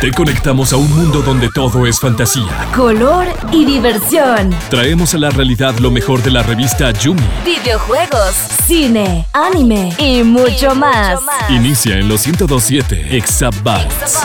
Te conectamos a un mundo donde todo es fantasía, color y diversión. Traemos a la realidad lo mejor de la revista Yumi. Videojuegos, cine, anime y mucho, más. Inicia en los 1027 Exabytes.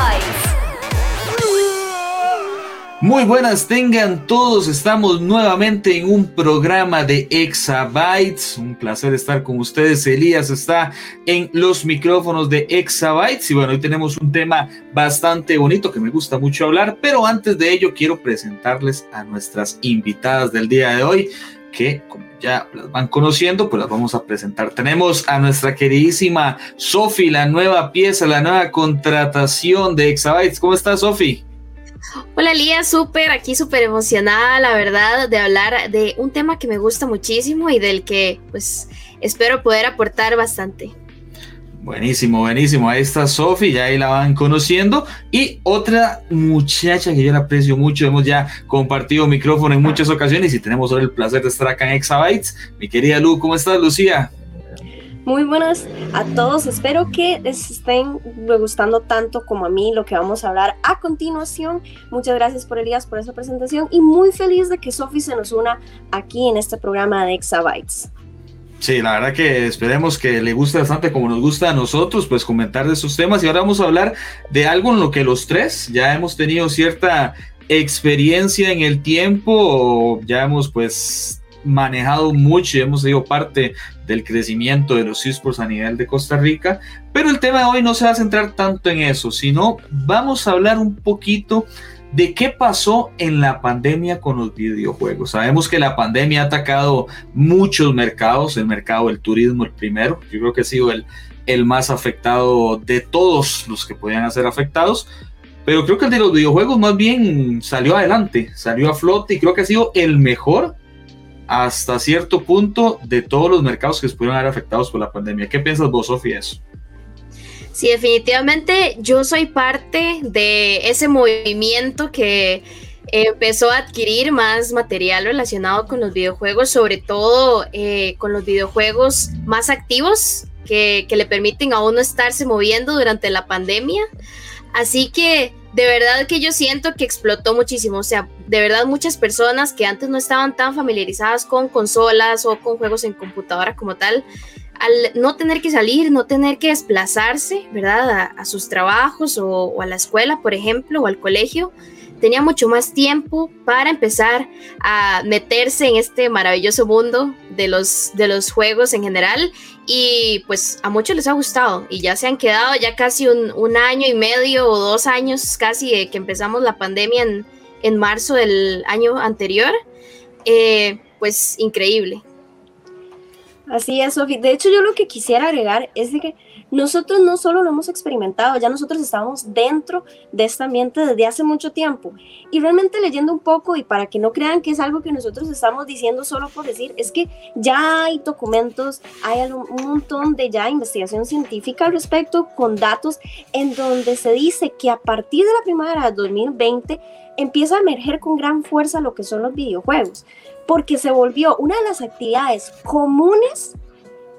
Muy buenas tengan todos, estamos nuevamente en un programa de Exabytes, un placer estar con ustedes, Elías está en los micrófonos de Exabytes y bueno, hoy tenemos un tema bastante bonito que me gusta mucho hablar, pero antes de ello quiero presentarles a nuestras invitadas del día de hoy que como ya las van conociendo, pues las vamos a presentar. Tenemos a nuestra queridísima Sofi, la nueva pieza, la nueva contratación de Exabytes. ¿Cómo estás, Sofi? Hola Lía, súper, aquí súper emocionada, la verdad, de hablar de un tema que me gusta muchísimo y del que pues espero poder aportar bastante. Buenísimo, buenísimo. Ahí está Sofi, ya ahí la van conociendo. Y otra muchacha que yo la aprecio mucho, hemos ya compartido micrófono en muchas ocasiones y tenemos hoy el placer de estar acá en Exabytes. Mi querida Lu, ¿cómo estás, Lucía? Muy buenas a todos. Espero que les estén gustando tanto como a mí lo que vamos a hablar a continuación. Muchas gracias por Elías por esa presentación y muy feliz de que Sofi se nos una aquí en este programa de Exabytes. Sí, la verdad que esperemos que le guste bastante como nos gusta a nosotros, pues comentar de esos temas. Y ahora vamos a hablar de algo en lo que los tres ya hemos tenido cierta experiencia en el tiempo, ya hemos pues manejado mucho y hemos sido parte del crecimiento de los esports a nivel de Costa Rica, pero el tema de hoy no se va a centrar tanto en eso, sino vamos a hablar un poquito de qué pasó en la pandemia con los videojuegos. Sabemos que la pandemia ha atacado muchos mercados, el mercado del turismo el primero, yo creo que ha sido el, el más afectado de todos los que podían ser afectados, pero creo que el de los videojuegos más bien salió adelante, salió a flote y creo que ha sido el mejor hasta cierto punto de todos los mercados que se pudieron haber afectados por la pandemia. ¿Qué piensas vos, Sofía, eso? Sí, definitivamente yo soy parte de ese movimiento que empezó a adquirir más material relacionado con los videojuegos, sobre todo eh, con los videojuegos más activos que le permiten a uno estarse moviendo durante la pandemia. Así que de verdad que yo siento que explotó muchísimo. O sea, de verdad muchas personas que antes no estaban tan familiarizadas con consolas o con juegos en computadora como tal, al no tener que salir, no tener que desplazarse, ¿verdad? A, sus trabajos o, o, a la escuela, por ejemplo, o al colegio, tenía mucho más tiempo para empezar a meterse en este maravilloso mundo de los, de los juegos en general y pues a muchos les ha gustado y ya se han quedado ya casi un, año y medio o dos años casi de que empezamos la pandemia en, en marzo del año anterior, eh, pues increíble. Así es, Sofi. De hecho, yo lo que quisiera agregar es de que nosotros no solo lo hemos experimentado, ya nosotros estábamos dentro de este ambiente desde hace mucho tiempo. Y realmente leyendo un poco, y para que no crean que es algo que nosotros estamos diciendo solo por decir, es que ya hay documentos, hay un montón de ya investigación científica al respecto, con datos en donde se dice que a partir de la primavera de 2020 empieza a emerger con gran fuerza lo que son los videojuegos, porque se volvió una de las actividades comunes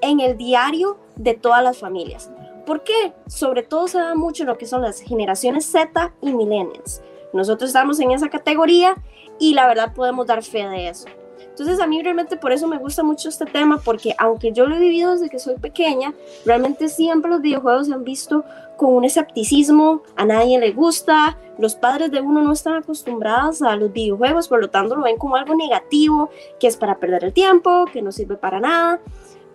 en el diario de todas las familias. ¿Por qué? Sobre todo se da mucho lo que son las generaciones Z y millennials. Nosotros estamos en esa categoría y la verdad podemos dar fe de eso. Entonces a mí realmente por eso me gusta mucho este tema, porque aunque yo lo he vivido desde que soy pequeña, realmente siempre los videojuegos se han visto con un escepticismo, a nadie le gusta, los padres de uno no están acostumbrados a los videojuegos, por lo tanto lo ven como algo negativo, que es para perder el tiempo, que no sirve para nada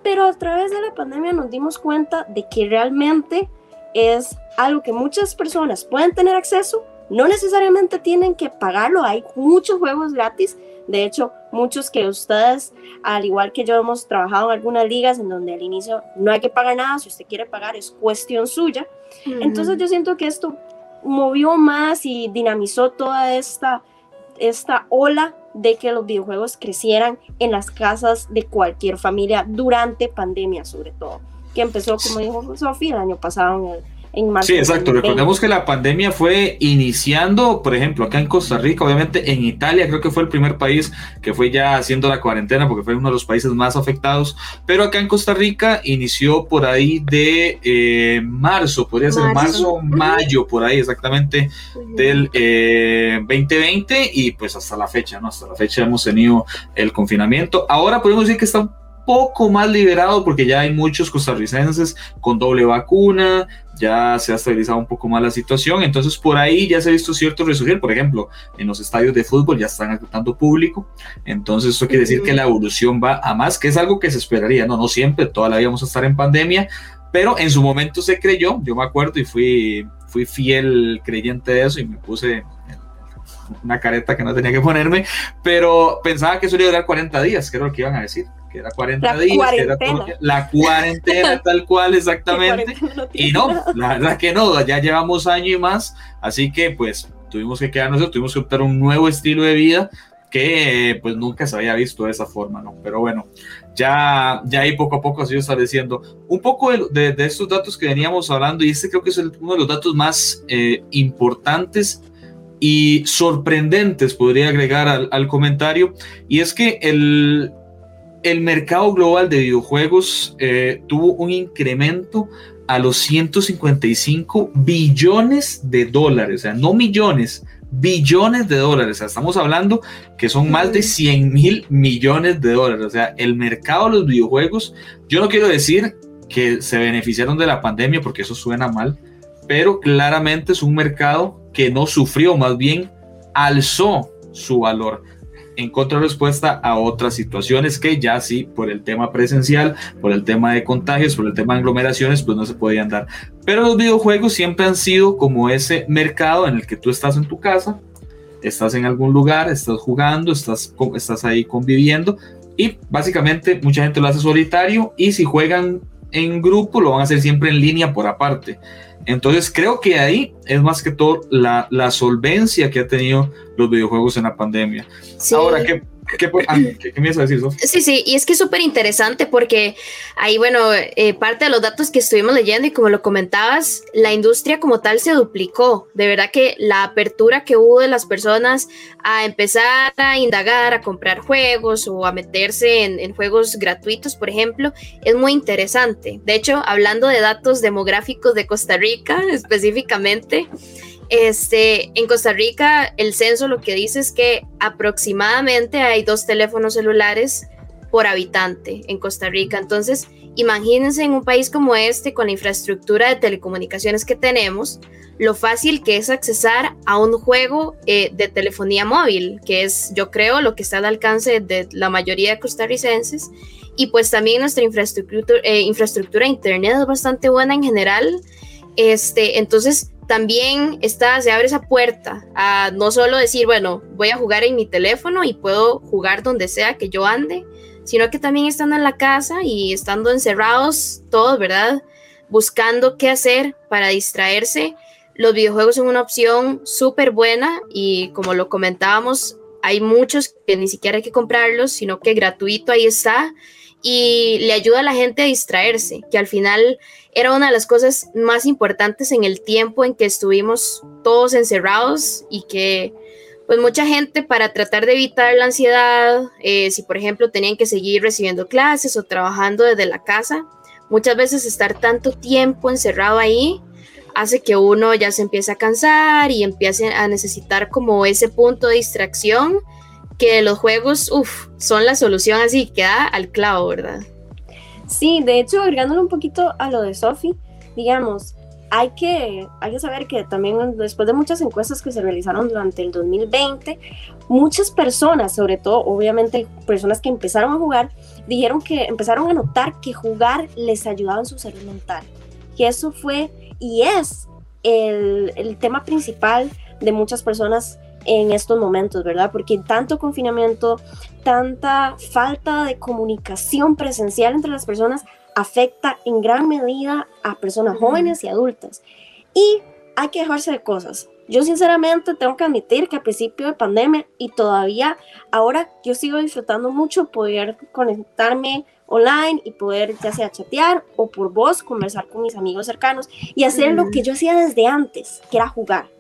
pero a través de la pandemia nos dimos cuenta de que realmente es algo que muchas personas pueden tener acceso, no necesariamente tienen que pagarlo, hay muchos juegos gratis, de hecho muchos que ustedes, al igual que yo, hemos trabajado en algunas ligas en donde al inicio no hay que pagar nada, si usted quiere pagar es cuestión suya, entonces yo siento que esto movió más y dinamizó toda esta, esta ola de que los videojuegos crecieran en las casas de cualquier familia durante pandemia sobre todo, que empezó, como dijo Sofía, el año pasado en en marzo. Sí, exacto. Recordemos que la pandemia fue iniciando, por ejemplo, acá en Costa Rica, obviamente en Italia, creo que fue el primer país que fue ya haciendo la cuarentena porque fue uno de los países más afectados, pero acá en Costa Rica inició por ahí de eh, marzo, podría ser marzo, mayo, por ahí exactamente del 2020 eh, y pues hasta la fecha, ¿no? Hasta la fecha hemos tenido el confinamiento. Ahora podemos decir que está poco más liberado porque ya hay muchos costarricenses con doble vacuna, ya se ha estabilizado un poco más la situación, entonces por ahí ya se ha visto cierto resurgir, por ejemplo, en los estadios de fútbol ya están aceptando público, entonces eso quiere decir que la evolución va a más, que es algo que se esperaría, no, no siempre, todavía vamos a estar en pandemia, pero en su momento se creyó, yo me acuerdo y fui, fui fiel creyente de eso y me puse una careta que no tenía que ponerme, pero pensaba que eso iba a durar 40 días, que era lo que iban a decir que era 40 la días, que era la cuarentena tal cual exactamente. y no, la verdad que no, ya llevamos año y más, así que pues tuvimos que quedarnos, tuvimos que optar un nuevo estilo de vida que pues nunca se había visto de esa forma, ¿no? Pero bueno, ya, ya ahí poco a poco se ido estableciendo un poco de, de, estos datos que veníamos hablando y este creo que es uno de los datos más eh, importantes y sorprendentes, podría agregar al, al, comentario, y es que el, el mercado global de videojuegos eh, tuvo un incremento a los 155 billones de dólares, o sea, no millones, billones de dólares. O sea, estamos hablando que son más de 100 mil millones de dólares. O sea, el mercado de los videojuegos, yo no quiero decir que se beneficiaron de la pandemia porque eso suena mal, pero claramente es un mercado que no sufrió, más bien alzó su valor en respuesta a otras situaciones que ya sí, por el tema presencial, por el tema de contagios, por el tema de aglomeraciones, pues no se podían dar. Pero los videojuegos siempre han sido como ese mercado en el que tú estás en tu casa, estás en algún lugar, estás jugando, estás, estás ahí conviviendo y básicamente mucha gente lo hace solitario y si juegan en grupo lo van a hacer siempre en línea por aparte. Entonces creo que ahí es más que todo la, la solvencia que ha tenido los videojuegos en la pandemia. Ahora, ¿qué, ¿Qué, ah, ¿Qué, me ibas a decir, Sí, sí, y es que es súper interesante porque ahí, bueno, eh, parte de los datos que estuvimos leyendo y como lo comentabas, la industria como tal se duplicó. De verdad que la apertura que hubo de las personas a empezar a indagar, a comprar juegos o a meterse en, en juegos gratuitos, por ejemplo, es muy interesante. De hecho, hablando de datos demográficos de Costa Rica específicamente, este, en Costa Rica, el censo lo que dice es que aproximadamente hay dos teléfonos celulares por habitante en Costa Rica. Entonces, imagínense en un país como este, con la infraestructura de telecomunicaciones que tenemos, lo fácil que es accesar a un juego eh, de telefonía móvil, que es, yo creo, lo que está al alcance de la mayoría de costarricenses. Y pues también nuestra infraestructura, eh, infraestructura Internet es bastante buena en general. Este, entonces, también está, se abre esa puerta a no solo decir, bueno, voy a jugar en mi teléfono y puedo jugar donde sea que yo ande, sino que también estando en la casa y estando encerrados todos, ¿verdad? Buscando qué hacer para distraerse. Los videojuegos son una opción súper buena y como lo comentábamos, hay muchos que ni siquiera hay que comprarlos, sino que gratuito ahí está y le ayuda a la gente a distraerse, que al final era una de las cosas más importantes en el tiempo en que estuvimos todos encerrados y que pues mucha gente para tratar de evitar la ansiedad, eh, si por ejemplo tenían que seguir recibiendo clases o trabajando desde la casa, muchas veces estar tanto tiempo encerrado ahí hace que uno ya se empiece a cansar y empiece a necesitar como ese punto de distracción que los juegos, uff, son la solución así, queda al clavo, ¿verdad? Sí, de hecho, agregándole un poquito a lo de Sophie, digamos, hay que, hay que saber que también después de muchas encuestas que se realizaron durante el 2020, muchas personas, sobre todo obviamente personas que empezaron a jugar, dijeron que empezaron a notar que jugar les ayudaba en su salud mental. Y eso fue y es el, el tema principal de muchas personas en estos momentos, ¿verdad? Porque tanto confinamiento, tanta falta de comunicación presencial entre las personas afecta en gran medida a personas jóvenes y adultas. Y hay que dejarse de cosas. Yo sinceramente tengo que admitir que al principio de pandemia y todavía ahora yo sigo disfrutando mucho poder conectarme online y poder ya sea chatear o por voz conversar con mis amigos cercanos y hacer lo que yo hacía desde antes, que era jugar.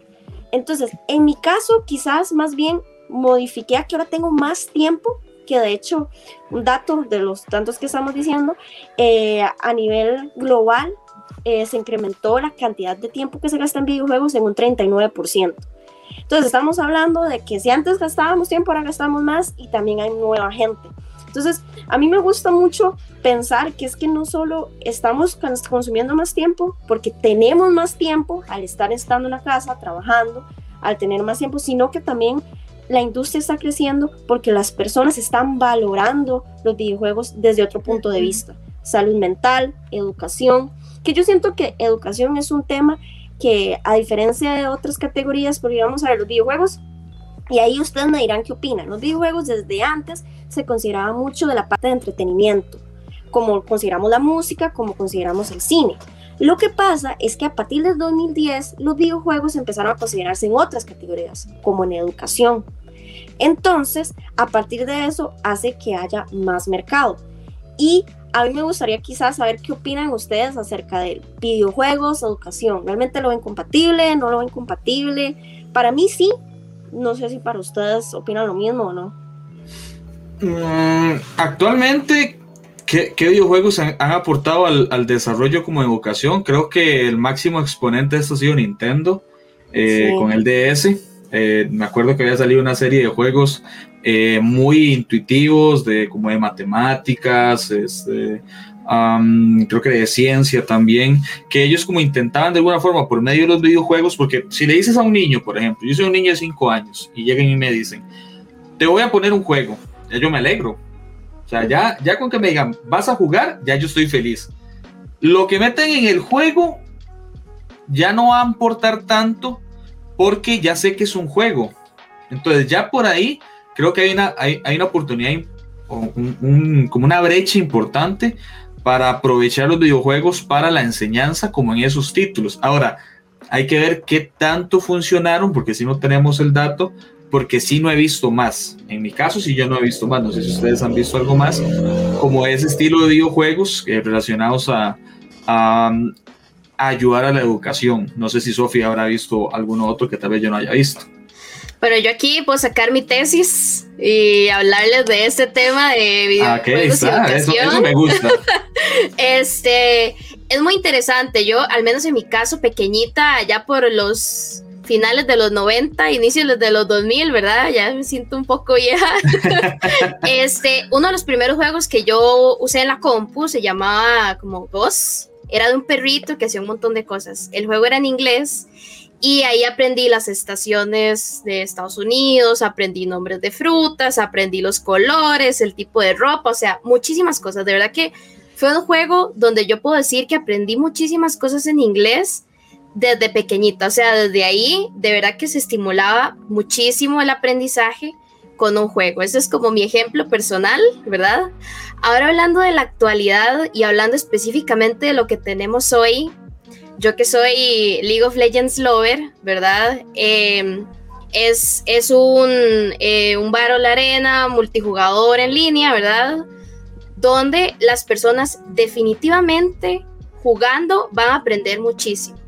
Entonces, en mi caso, quizás más bien modifiqué a que ahora tengo más tiempo, que de hecho, un dato de los tantos que estamos diciendo, eh, a nivel global eh, se incrementó la cantidad de tiempo que se gasta en videojuegos en un 39%. Entonces, estamos hablando de que si antes gastábamos tiempo, ahora gastamos más y también hay nueva gente. Entonces, a mí me gusta mucho pensar que es que no solo estamos consumiendo más tiempo, porque tenemos más tiempo al estar estando en la casa, trabajando, al tener más tiempo, sino que también la industria está creciendo porque las personas están valorando los videojuegos desde otro punto de vista. Salud mental, educación, que yo siento que educación es un tema que a diferencia de otras categorías, porque vamos a ver los videojuegos, y ahí ustedes me dirán qué opinan. Los videojuegos desde antes se consideraba mucho de la parte de entretenimiento, como consideramos la música, como consideramos el cine. Lo que pasa es que a partir del 2010 los videojuegos empezaron a considerarse en otras categorías, como en educación. Entonces, a partir de eso hace que haya más mercado. Y a mí me gustaría quizás saber qué opinan ustedes acerca de videojuegos, educación. ¿Realmente lo ven compatible? ¿No lo ven compatible? Para mí sí. No sé si para ustedes opinan lo mismo o no. Mm, actualmente, ¿qué, videojuegos han, aportado al, desarrollo como educación? Creo que el máximo exponente de esto ha sido Nintendo eh, con el DS. Eh, me acuerdo que había salido una serie de juegos eh, muy intuitivos, de, como de matemáticas, este, creo que de ciencia también, que ellos como intentaban de alguna forma por medio de los videojuegos, porque si le dices a un niño, por ejemplo, yo soy un niño de 5 años y llegan y me dicen, te voy a poner un juego, ya yo me alegro. O sea, ya, ya con que me digan, vas a jugar, ya yo estoy feliz. Lo que meten en el juego ya no va a importar tanto porque ya sé que es un juego. Entonces ya por ahí creo que hay una, hay, hay una oportunidad, como una brecha importante para aprovechar los videojuegos para la enseñanza como en esos títulos. Ahora, hay que ver qué tanto funcionaron, porque si no tenemos el dato, porque sí no he visto más. En mi caso, sí yo no he visto más. No sé si ustedes han visto algo más, como ese estilo de videojuegos eh, relacionados a, a, ayudar a la educación. No sé si Sofía habrá visto alguno otro que tal vez yo no haya visto. Bueno, yo aquí puedo sacar mi tesis y hablarles de este tema de ah, videojuegos y educación. Eso, me gusta. este, es muy interesante. Yo, al menos en mi caso, pequeñita, ya por los finales de los 90, inicios de los 2000, ¿verdad? Ya me siento un poco vieja. este, uno de los primeros juegos que yo usé en la compu se llamaba como Boss. Era de un perrito que hacía un montón de cosas. El juego era en inglés y ahí aprendí las estaciones de Estados Unidos, aprendí nombres de frutas, aprendí los colores, el tipo de ropa, o sea, muchísimas cosas. De verdad que fue un juego donde yo puedo decir que aprendí muchísimas cosas en inglés desde pequeñita. O sea, desde ahí, de verdad que se estimulaba muchísimo el aprendizaje con un juego. Ese es como mi ejemplo personal, ¿verdad? Ahora hablando de la actualidad y hablando específicamente de lo que tenemos hoy, yo que soy League of Legends lover, ¿verdad? Em, es, es un, eh, un Battle Arena multijugador en línea, ¿verdad? Donde las personas definitivamente jugando van a aprender muchísimo.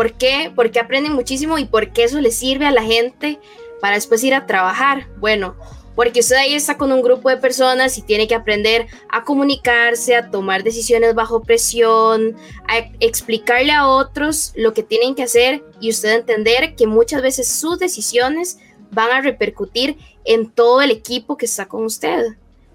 ¿Por qué? Porque aprenden muchísimo y porque eso les sirve a la gente para después ir a trabajar. Bueno, porque usted ahí está con un grupo de personas y tiene que aprender a comunicarse, a tomar decisiones bajo presión, a explicarle a otros lo que tienen que hacer y usted entender que muchas veces sus decisiones van a repercutir en todo el equipo que está con usted.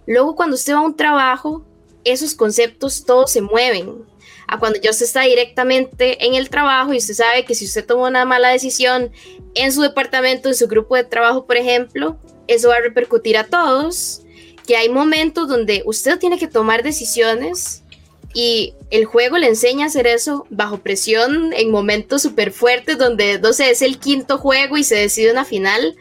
Luego cuando usted va a un trabajo, esos conceptos todos se mueven. A cuando ya usted está directamente en el trabajo y usted sabe que si usted toma una mala decisión en su departamento, en su grupo de trabajo, por ejemplo, eso va a repercutir a todos, que hay momentos donde usted tiene que tomar decisiones y el juego le enseña a hacer eso bajo presión en momentos súper fuertes donde, no sé, es el quinto juego y se decide una final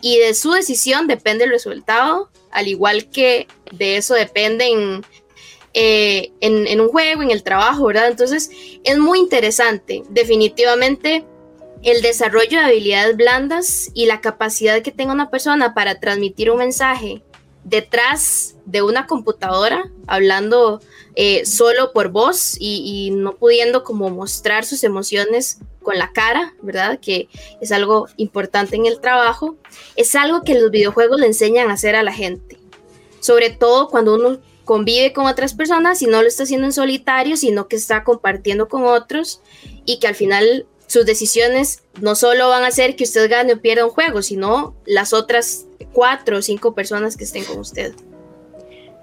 y de su decisión depende el resultado, al igual que de eso dependen eh, en, un juego, en el trabajo, ¿verdad? Entonces es muy interesante, definitivamente el desarrollo de habilidades blandas y la capacidad que tenga una persona para transmitir un mensaje detrás de una computadora, hablando eh, solo por voz y, no pudiendo como mostrar sus emociones con la cara, ¿verdad? Que es algo importante en el trabajo, es algo que los videojuegos le enseñan a hacer a la gente, sobre todo cuando uno convive con otras personas y no lo está haciendo en solitario, sino que está compartiendo con otros y que al final sus decisiones no solo van a hacer que usted gane o pierda un juego, sino las otras cuatro o cinco personas que estén con usted.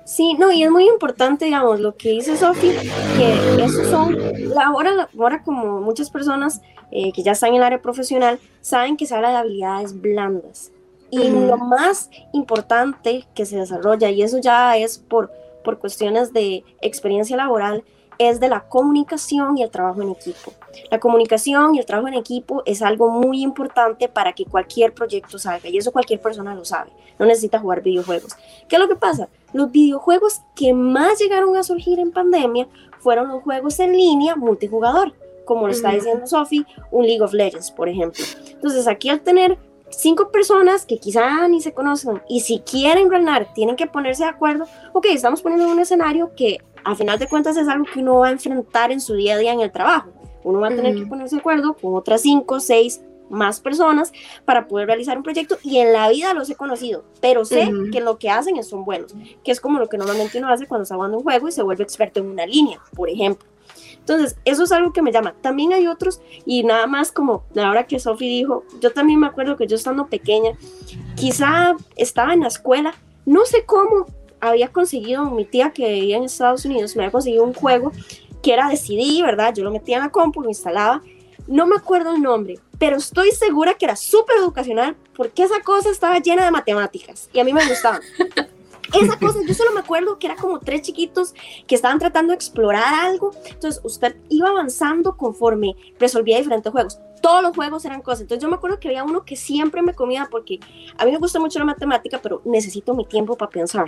Sí, no, y es muy importante, digamos, lo que dice Sofi, que esos son, ahora, ahora como muchas personas eh, que ya están en el área profesional, saben que se habla de habilidades blandas. Y lo más importante que se desarrolla, y eso ya es por, por cuestiones de experiencia laboral, es de la comunicación y el trabajo en equipo. La comunicación y el trabajo en equipo es algo muy importante para que cualquier proyecto salga y eso cualquier persona lo sabe. No necesita jugar videojuegos. ¿Qué es lo que pasa? Los videojuegos que más llegaron a surgir en pandemia fueron los juegos en línea multijugador, como lo está diciendo Sophie, un League of Legends, por ejemplo. Entonces, aquí al tener cinco personas que quizá ni se conocen y si quieren ganar tienen que ponerse de acuerdo, ok, estamos poniendo un escenario que a final de cuentas es algo que uno va a enfrentar en su día a día en el trabajo. Uno va a tener que ponerse de acuerdo con otras cinco, seis más personas para poder realizar un proyecto y en la vida los he conocido, pero sé que lo que hacen es, son buenos, que es como lo que normalmente uno hace cuando está jugando un juego y se vuelve experto en una línea, por ejemplo. Entonces, eso es algo que me llama. También hay otros, y nada más como ahora que Sophie dijo, yo también me acuerdo que yo estando pequeña, quizá estaba en la escuela, no sé cómo había conseguido, mi tía que vivía en Estados Unidos, me había conseguido un juego que era de CD, ¿verdad? Yo lo metía en la compu, lo instalaba, no me acuerdo el nombre, pero estoy segura que era súper educacional porque esa cosa estaba llena de matemáticas y a mí me gustaba. Esa cosa, yo solo me acuerdo que era como tres chiquitos que estaban tratando de explorar algo. Entonces, usted iba avanzando conforme resolvía diferentes juegos todos los juegos eran cosas. Entonces yo me acuerdo que había uno que siempre me comía porque a mí me gusta mucho la matemática, pero necesito mi tiempo para pensar.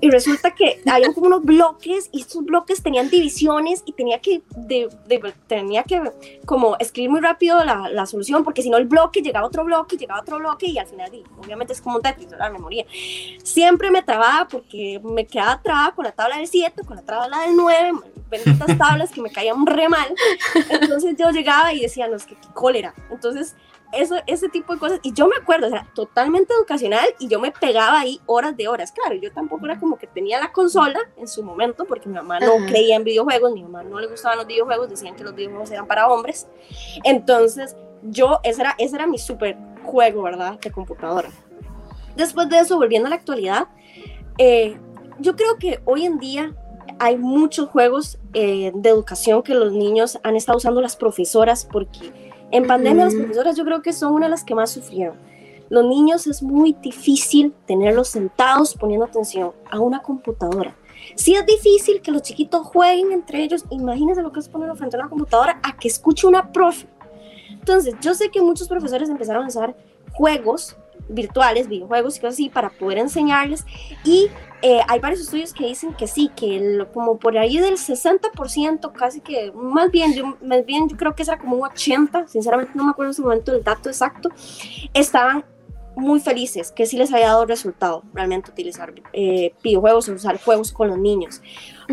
Y resulta que había como unos bloques y estos bloques tenían divisiones y tenía que, de, tenía que como escribir muy rápido la, la, solución porque si no el bloque llegaba a otro bloque, llegaba a otro bloque y al final obviamente es como un Tetris, la memoria. Siempre me trababa porque me quedaba trabada con la tabla del 7, con la tabla del 9, benditas tablas que me caían re mal. Entonces yo llegaba y decía, no, es que cólera. Entonces, eso, ese tipo de cosas. Y yo me acuerdo, o sea, totalmente educacional y yo me pegaba ahí horas de horas. Claro, yo tampoco era como que tenía la consola en su momento porque mi mamá no creía en videojuegos, mi mamá no le gustaban los videojuegos, decían que los videojuegos eran para hombres. Entonces, yo, ese era, ese era mi super juego, ¿verdad? De computadora. Después de eso, volviendo a la actualidad, eh, yo creo que hoy en día hay muchos juegos eh, de educación que los niños han estado usando las profesoras porque en pandemia las profesoras yo creo que son una de las que más sufrieron. Los niños es muy difícil tenerlos sentados poniendo atención a una computadora. Si es difícil que los chiquitos jueguen entre ellos, imagínense lo que es ponerlo frente a una computadora a que escuche una profe. Entonces, yo sé que muchos profesores empezaron a usar juegos virtuales, videojuegos y cosas así para poder enseñarles. Y eh, hay varios estudios que dicen que sí, que como por ahí del 60%, casi que, más bien, yo, más bien yo creo que era como un 80%, sinceramente no me acuerdo en ese momento el dato exacto, estaban muy felices, que sí les había dado resultado realmente utilizar eh, videojuegos o usar juegos con los niños.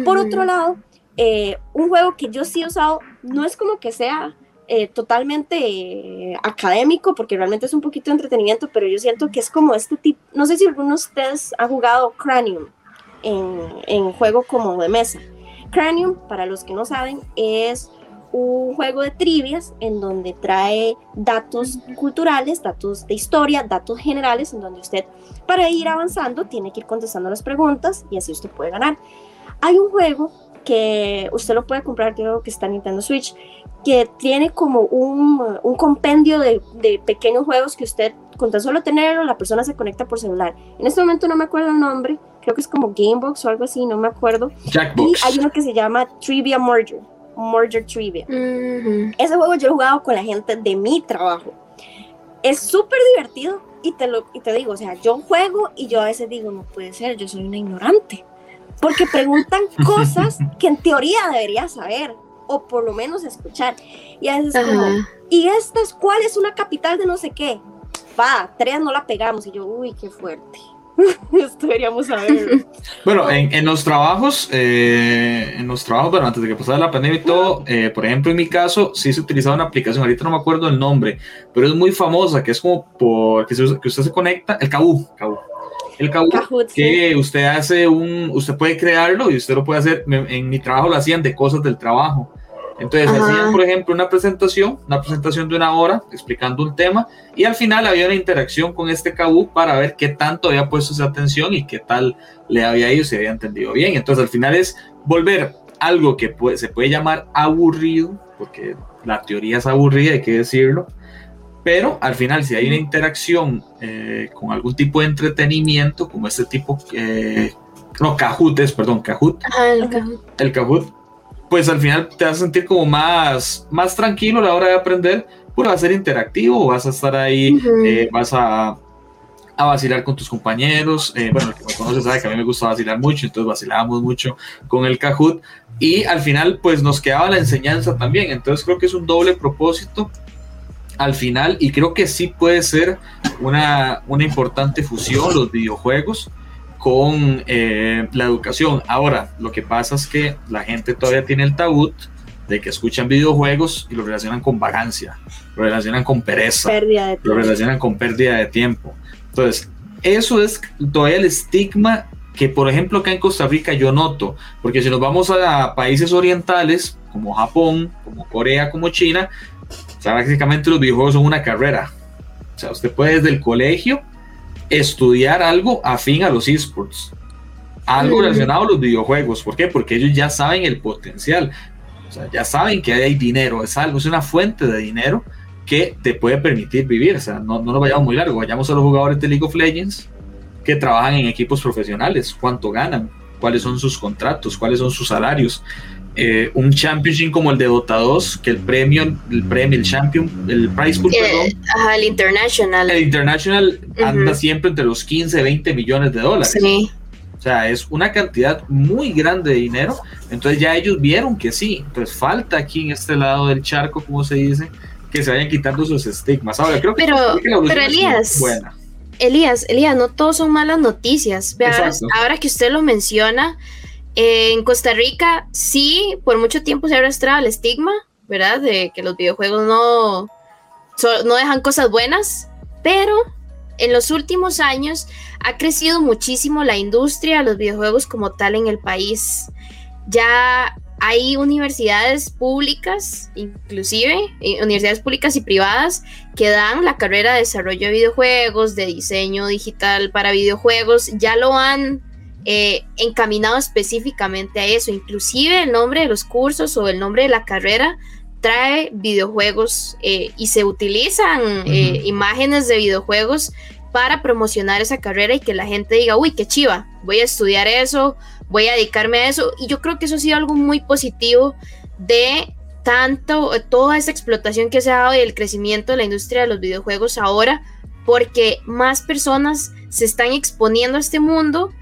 Por otro lado, eh, un juego que yo sí he usado, no es como que sea eh, totalmente eh, académico, porque realmente es un poquito de entretenimiento, pero yo siento que es como este tipo, no sé si alguno de ustedes ha jugado Cranium en, en juego como de mesa. Cranium, para los que no saben, es un juego de trivias en donde trae datos culturales, datos de historia, datos generales, en donde usted para ir avanzando tiene que ir contestando las preguntas y así usted puede ganar. Hay un juego que usted lo puede comprar, creo que está en Nintendo Switch, que tiene como un, un compendio de, de, pequeños juegos que usted, con tan solo tenerlo, la persona se conecta por celular. En este momento no me acuerdo el nombre, creo que es como Gamebox o algo así, no me acuerdo. Jackbox. Y hay uno que se llama Trivia Merger, Merger Trivia. Ese juego yo he jugado con la gente de mi trabajo. Es súper divertido y te, lo, y te digo, o sea, yo juego y yo a veces digo, no puede ser, yo soy una ignorante porque preguntan cosas que en teoría debería saber. o por lo menos escuchar. Y a veces como, ¿y esta es cuál es una capital de no sé qué? Va, tres no la pegamos. Y yo, uy, qué fuerte. Esto deberíamos saber. bueno, en, los trabajos, eh, en los trabajos, bueno, antes de que pasara la pandemia y todo, eh, por ejemplo, en mi caso, sí se utilizaba una aplicación, ahorita no me acuerdo el nombre, pero es muy famosa, que es como por que, usted se conecta, el Kahoot, el Kahoot, que usted hace un, usted puede crearlo y usted lo puede hacer, en mi trabajo lo hacían de cosas del trabajo. Entonces hacían, por ejemplo, una presentación, una presentación de una hora explicando un tema y al final había una interacción con este Kahoot para ver qué tanto había puesto esa atención y qué tal le había ido, si había entendido bien. Entonces al final es volver algo que se puede llamar aburrido, porque la teoría es aburrida, hay que decirlo, pero al final si hay una interacción eh, con algún tipo de entretenimiento, como este tipo, eh, no, Kahoot es, perdón, Kahoot. el Kahoot. El Kahoot pues al final te vas a sentir como más, más tranquilo a la hora de aprender, pues va a ser interactivo, vas a estar ahí, eh, vas a, a, vacilar con tus compañeros. Eh, bueno, el que me conoce sabe que a mí me gusta vacilar mucho, entonces vacilábamos mucho con el Kahoot. Y al final, pues nos quedaba la enseñanza también. Entonces creo que es un doble propósito al final y creo que sí puede ser una, una importante fusión los videojuegos con eh, la educación. Ahora, lo que pasa es que la gente todavía tiene el tabú de que escuchan videojuegos y lo relacionan con vagancia, lo relacionan con pereza, lo relacionan con pérdida de tiempo. Entonces, eso es todavía el estigma que, por ejemplo, acá en Costa Rica yo noto, porque si nos vamos a países orientales, como Japón, como Corea, como China, sea, básicamente los videojuegos son una carrera. O sea, usted puede desde el colegio estudiar algo afín a los esports, algo relacionado a los videojuegos. ¿Por qué? Porque ellos ya saben el potencial, o sea, ya saben que hay dinero, es algo, es una fuente de dinero que te puede permitir vivir. O sea, no, no nos vayamos muy largo, vayamos a los jugadores de League of Legends que trabajan en equipos profesionales, cuánto ganan, cuáles son sus contratos, cuáles son sus salarios. Eh, un championship como el de Dota 2, que el premio, el premio, el champion, el price pool, perdón, el international. El international anda siempre entre los 15, 20 millones de dólares. O sea, es una cantidad muy grande de dinero. Entonces ya ellos vieron que sí. Entonces falta aquí en este lado del charco, como se dice, que se vayan quitando sus estigmas. Ahora, creo que, pero, pero Elías, buena. Elías, Elías, no todos son malas noticias. ahora que usted lo menciona, en Costa Rica sí, por mucho tiempo se ha arrastrado el estigma, ¿verdad? De que los videojuegos no, no dejan cosas buenas, pero en los últimos años ha crecido muchísimo la industria los videojuegos como tal en el país. Ya hay universidades públicas, inclusive eh, universidades públicas y privadas, que dan la carrera de desarrollo de videojuegos, de diseño digital para videojuegos, ya lo han eh, encaminado específicamente a eso. Inclusive el nombre de los cursos o el nombre de la carrera trae videojuegos eh, y se utilizan eh, imágenes de videojuegos para promocionar esa carrera y que la gente diga, uy, qué chiva, voy a estudiar eso, voy a dedicarme a eso. Y yo creo que eso ha sido algo muy positivo de tanto, toda esa explotación que se ha dado y el crecimiento de la industria de los videojuegos ahora, porque más personas se están exponiendo a este mundo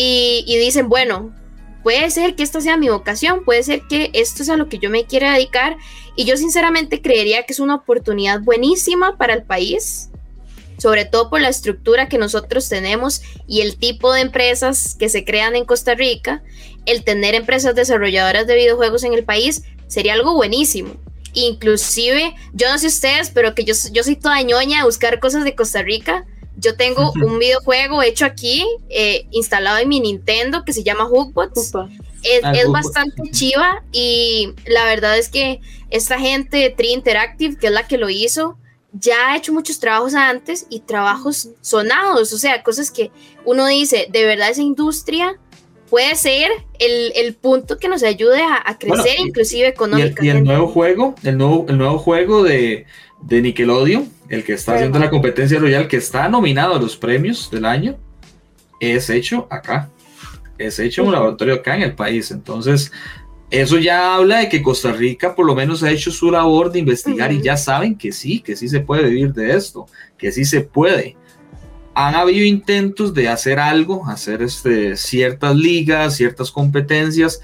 y, dicen, bueno, puede ser que esta sea mi vocación, puede ser que esto es a lo que yo me quiera dedicar y yo sinceramente creería que es una oportunidad buenísima para el país, sobre todo por la estructura que nosotros tenemos y el tipo de empresas que se crean en Costa Rica, el tener empresas desarrolladoras de videojuegos en el país sería algo buenísimo. Inclusive, yo no sé ustedes, pero que yo, yo soy toda ñoña a buscar cosas de Costa Rica yo tengo un videojuego hecho aquí, eh, instalado en mi Nintendo, que se llama Hookbots. Es, ah, bastante chiva y la verdad es que esta gente de Tree Interactive, que es la que lo hizo, ya ha hecho muchos trabajos antes y trabajos sonados, o sea, cosas que uno dice, de verdad esa industria puede ser el, punto que nos ayude a, crecer inclusive económicamente. Y el, nuevo juego, el nuevo, el nuevo juego de, de Nickelodeon, el que está haciendo la competencia royal, que está nominado a los premios del año, es hecho acá. Es hecho en un laboratorio acá en el país. Entonces, eso ya habla de que Costa Rica por lo menos ha hecho su labor de investigar y ya saben que sí, que sí se puede vivir de esto, que sí se puede. Han habido intentos de hacer algo, hacer este, ciertas ligas, ciertas competencias,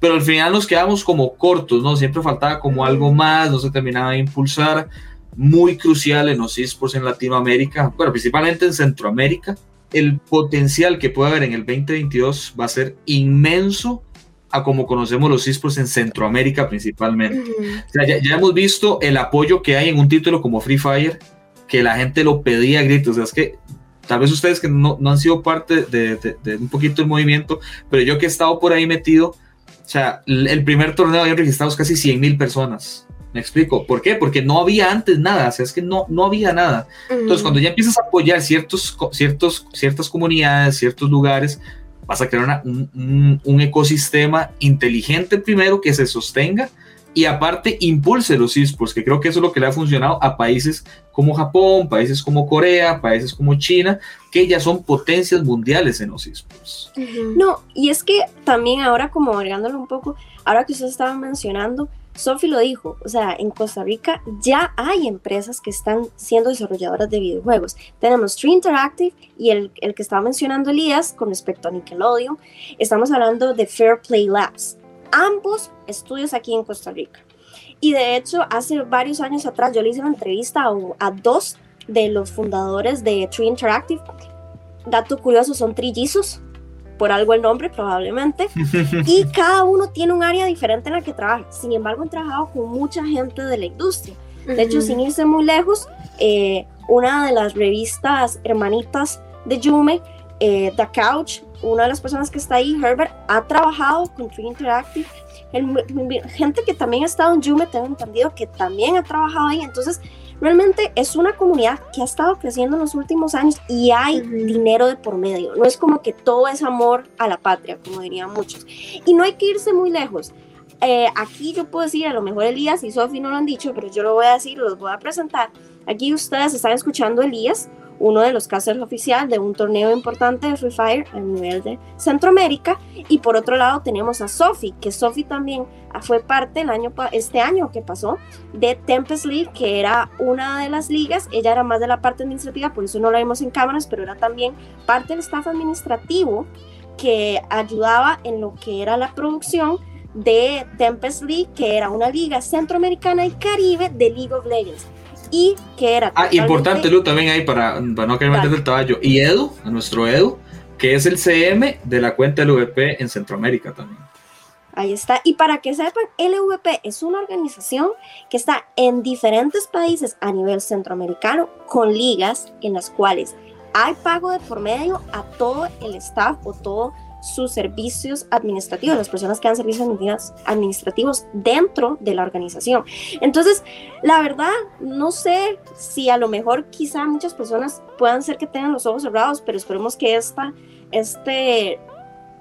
pero al final nos quedamos como cortos, ¿no? Siempre faltaba como algo más, no se terminaba de impulsar, muy crucial en los esports en Latinoamérica, bueno, principalmente en Centroamérica. El potencial que puede haber en el 2022 va a ser inmenso a como conocemos los esports en Centroamérica principalmente. o sea, ya, ya, hemos visto el apoyo que hay en un título como Free Fire, que la gente lo pedía a gritos. O sea, es que tal vez ustedes que no, no han sido parte de, de, un poquito el movimiento, pero yo que he estado por ahí metido, o sea, el primer torneo habían registrados casi 100 mil personas. Me explico. ¿Por qué? Porque no había antes nada. O sea, es que no, no había nada. Entonces, cuando ya empiezas a apoyar ciertos, ciertos, ciertas comunidades, ciertos lugares, vas a crear un, un, ecosistema inteligente primero que se sostenga y aparte impulse los esports, que creo que eso es lo que le ha funcionado a países como Japón, países como Corea, países como China, que ya son potencias mundiales en los esports. No, y es que también ahora como agregándolo un poco, ahora que ustedes estaban mencionando, Sophie lo dijo, o sea, en Costa Rica ya hay empresas que están siendo desarrolladoras de videojuegos. Tenemos Tree Interactive y el, el que estaba mencionando Elías con respecto a Nickelodeon, estamos hablando de Fair Play Labs. Ambos estudios aquí en Costa Rica. Y de hecho, hace varios años atrás yo le hice una entrevista a, a dos de los fundadores de Tree Interactive. Dato curioso, son trillizos, por algo el nombre probablemente, y cada uno tiene un área diferente en la que trabaja. Sin embargo, han trabajado con mucha gente de la industria. De hecho, sin irse muy lejos, eh, una de las revistas hermanitas de Jume, eh, The Couch, una de las personas que está ahí, Herbert, ha trabajado con Free Interactive. gente que también ha estado en Jume, tengo entendido que también ha trabajado ahí. Entonces, Realmente es una comunidad que ha estado creciendo en los últimos años y hay dinero de por medio. No es como que todo es amor a la patria, como dirían muchos. Y no hay que irse muy lejos. Eh, aquí yo puedo decir, a lo mejor Elías y Sofi no lo han dicho, pero yo lo voy a decir, los voy a presentar. Aquí ustedes están escuchando Elías, uno de los casters oficial de un torneo importante de Free Fire a nivel de Centroamérica. Y por otro lado tenemos a Sophie, que Sophie también fue parte el año, este año que pasó de Tempest League, que era una de las ligas. Ella era más de la parte administrativa, por eso no la vimos en cámaras, pero era también parte del staff administrativo que ayudaba en lo que era la producción de Tempest League, que era una liga centroamericana y caribe de League of Legends y que era... Ah, importante, Lu, también ahí para, para no querer meter el caballo. Y Edu, a nuestro Edu, que es el CM de la cuenta LVP en Centroamérica también. Ahí está. Y para que sepan, LVP es una organización que está en diferentes países a nivel centroamericano con ligas en las cuales hay pago de por medio a todo el staff o todo sus servicios administrativos, las personas que dan servicios administrativos dentro de la organización. Entonces, la verdad, no sé si a lo mejor quizá muchas personas puedan ser que tengan los ojos cerrados, pero esperemos que esta, este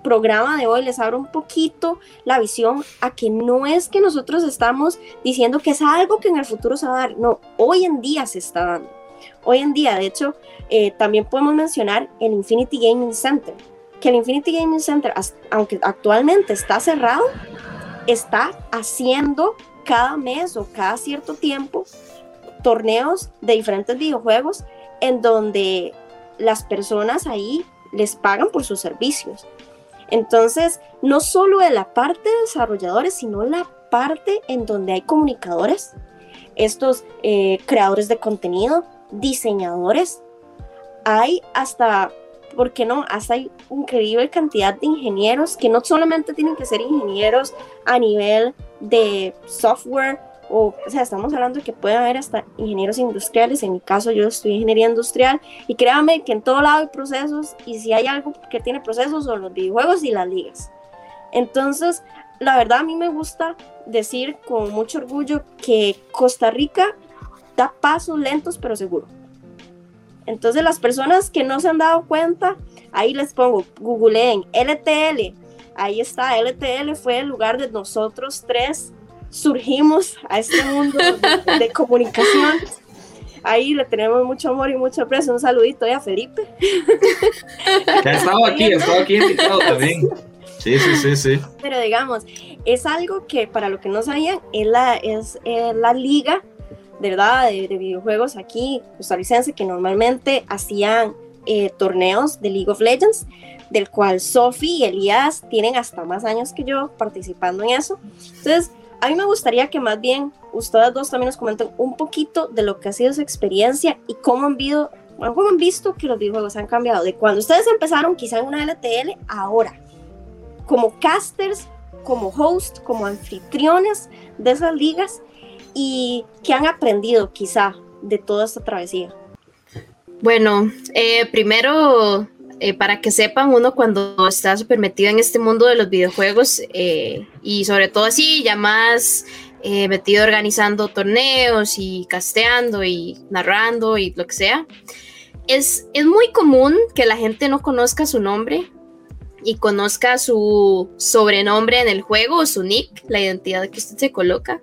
programa de hoy les abra un poquito la visión a que no es que nosotros estamos diciendo que es algo que en el futuro se va a dar, no, hoy en día se está dando. Hoy en día, de hecho, eh, también podemos mencionar el Infinity Gaming Center, que el Infinity Gaming Center, aunque actualmente está cerrado, está haciendo cada mes o cada cierto tiempo torneos de diferentes videojuegos en donde las personas ahí les pagan por sus servicios. Entonces, no solo de la parte de desarrolladores, sino la parte en donde hay comunicadores, estos eh, creadores de contenido, diseñadores, hay hasta ¿por qué no? Hasta hay increíble cantidad de ingenieros que no solamente tienen que ser ingenieros a nivel de software, o, o sea, estamos hablando de que puede haber hasta ingenieros industriales, en mi caso yo estoy ingeniería industrial, y créanme que en todo lado hay procesos, y si hay algo que tiene procesos son los videojuegos y las ligas. Entonces, la verdad a mí me gusta decir con mucho orgullo que Costa Rica da pasos lentos pero seguros entonces las personas que no se han dado cuenta, ahí les pongo, googleen LTL, ahí está, LTL fue el lugar de nosotros tres surgimos a este mundo de, comunicación. Ahí le tenemos mucho amor y mucho aprecio. Un saludito a Felipe. Que ha estado aquí, ha estado aquí invitado también. Sí, sí, sí, sí. Pero digamos, es algo que para lo que no sabían, es la, es, eh, la liga de verdad, de, videojuegos aquí costarricense que normalmente hacían eh, torneos de League of Legends, del cual Sophie y Elías tienen hasta más años que yo participando en eso. Entonces, a mí me gustaría que más bien ustedes dos también nos comenten un poquito de lo que ha sido su experiencia y cómo han, visto, cómo han visto que los videojuegos han cambiado de cuando ustedes empezaron quizá en una LTL ahora, como casters, como host, como anfitriones de esas ligas y qué han aprendido quizá de toda esta travesía. Bueno, eh, primero, eh, para que sepan, uno cuando está súper metido en este mundo de los videojuegos eh, y sobre todo así, ya más metido organizando torneos y casteando y narrando y lo que sea, es, es muy común que la gente no conozca su nombre y conozca su sobrenombre en el juego o su nick, la identidad que usted se coloca.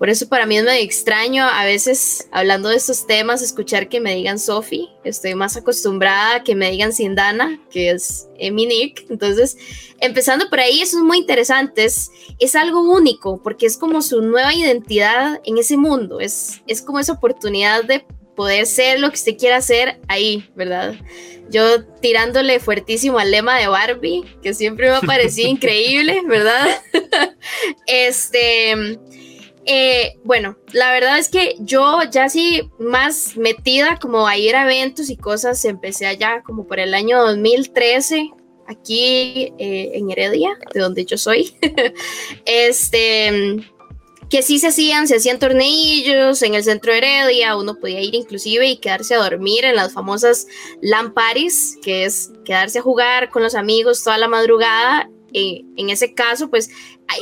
Por eso para mí es muy extraño a veces hablando de estos temas escuchar que me digan Sophie. Estoy más acostumbrada a que me digan Sindana, que es mi nick. Entonces, empezando por ahí, eso es muy interesante. Es, algo único porque es como su nueva identidad en ese mundo. Es, es como esa oportunidad de poder ser lo que usted quiera hacer ahí, ¿verdad? Yo tirándole fuertísimo al lema de Barbie, que siempre me ha parecido increíble, ¿verdad? este eh, bueno, la verdad es que yo ya sí más metida como a ir a eventos y cosas, empecé allá como por el año 2013, aquí eh, en Heredia, de donde yo soy. este, que sí se hacían, se hacían tornillos en el centro de Heredia, uno podía ir inclusive y quedarse a dormir en las famosas lamparis, que es quedarse a jugar con los amigos toda la madrugada en ese caso, pues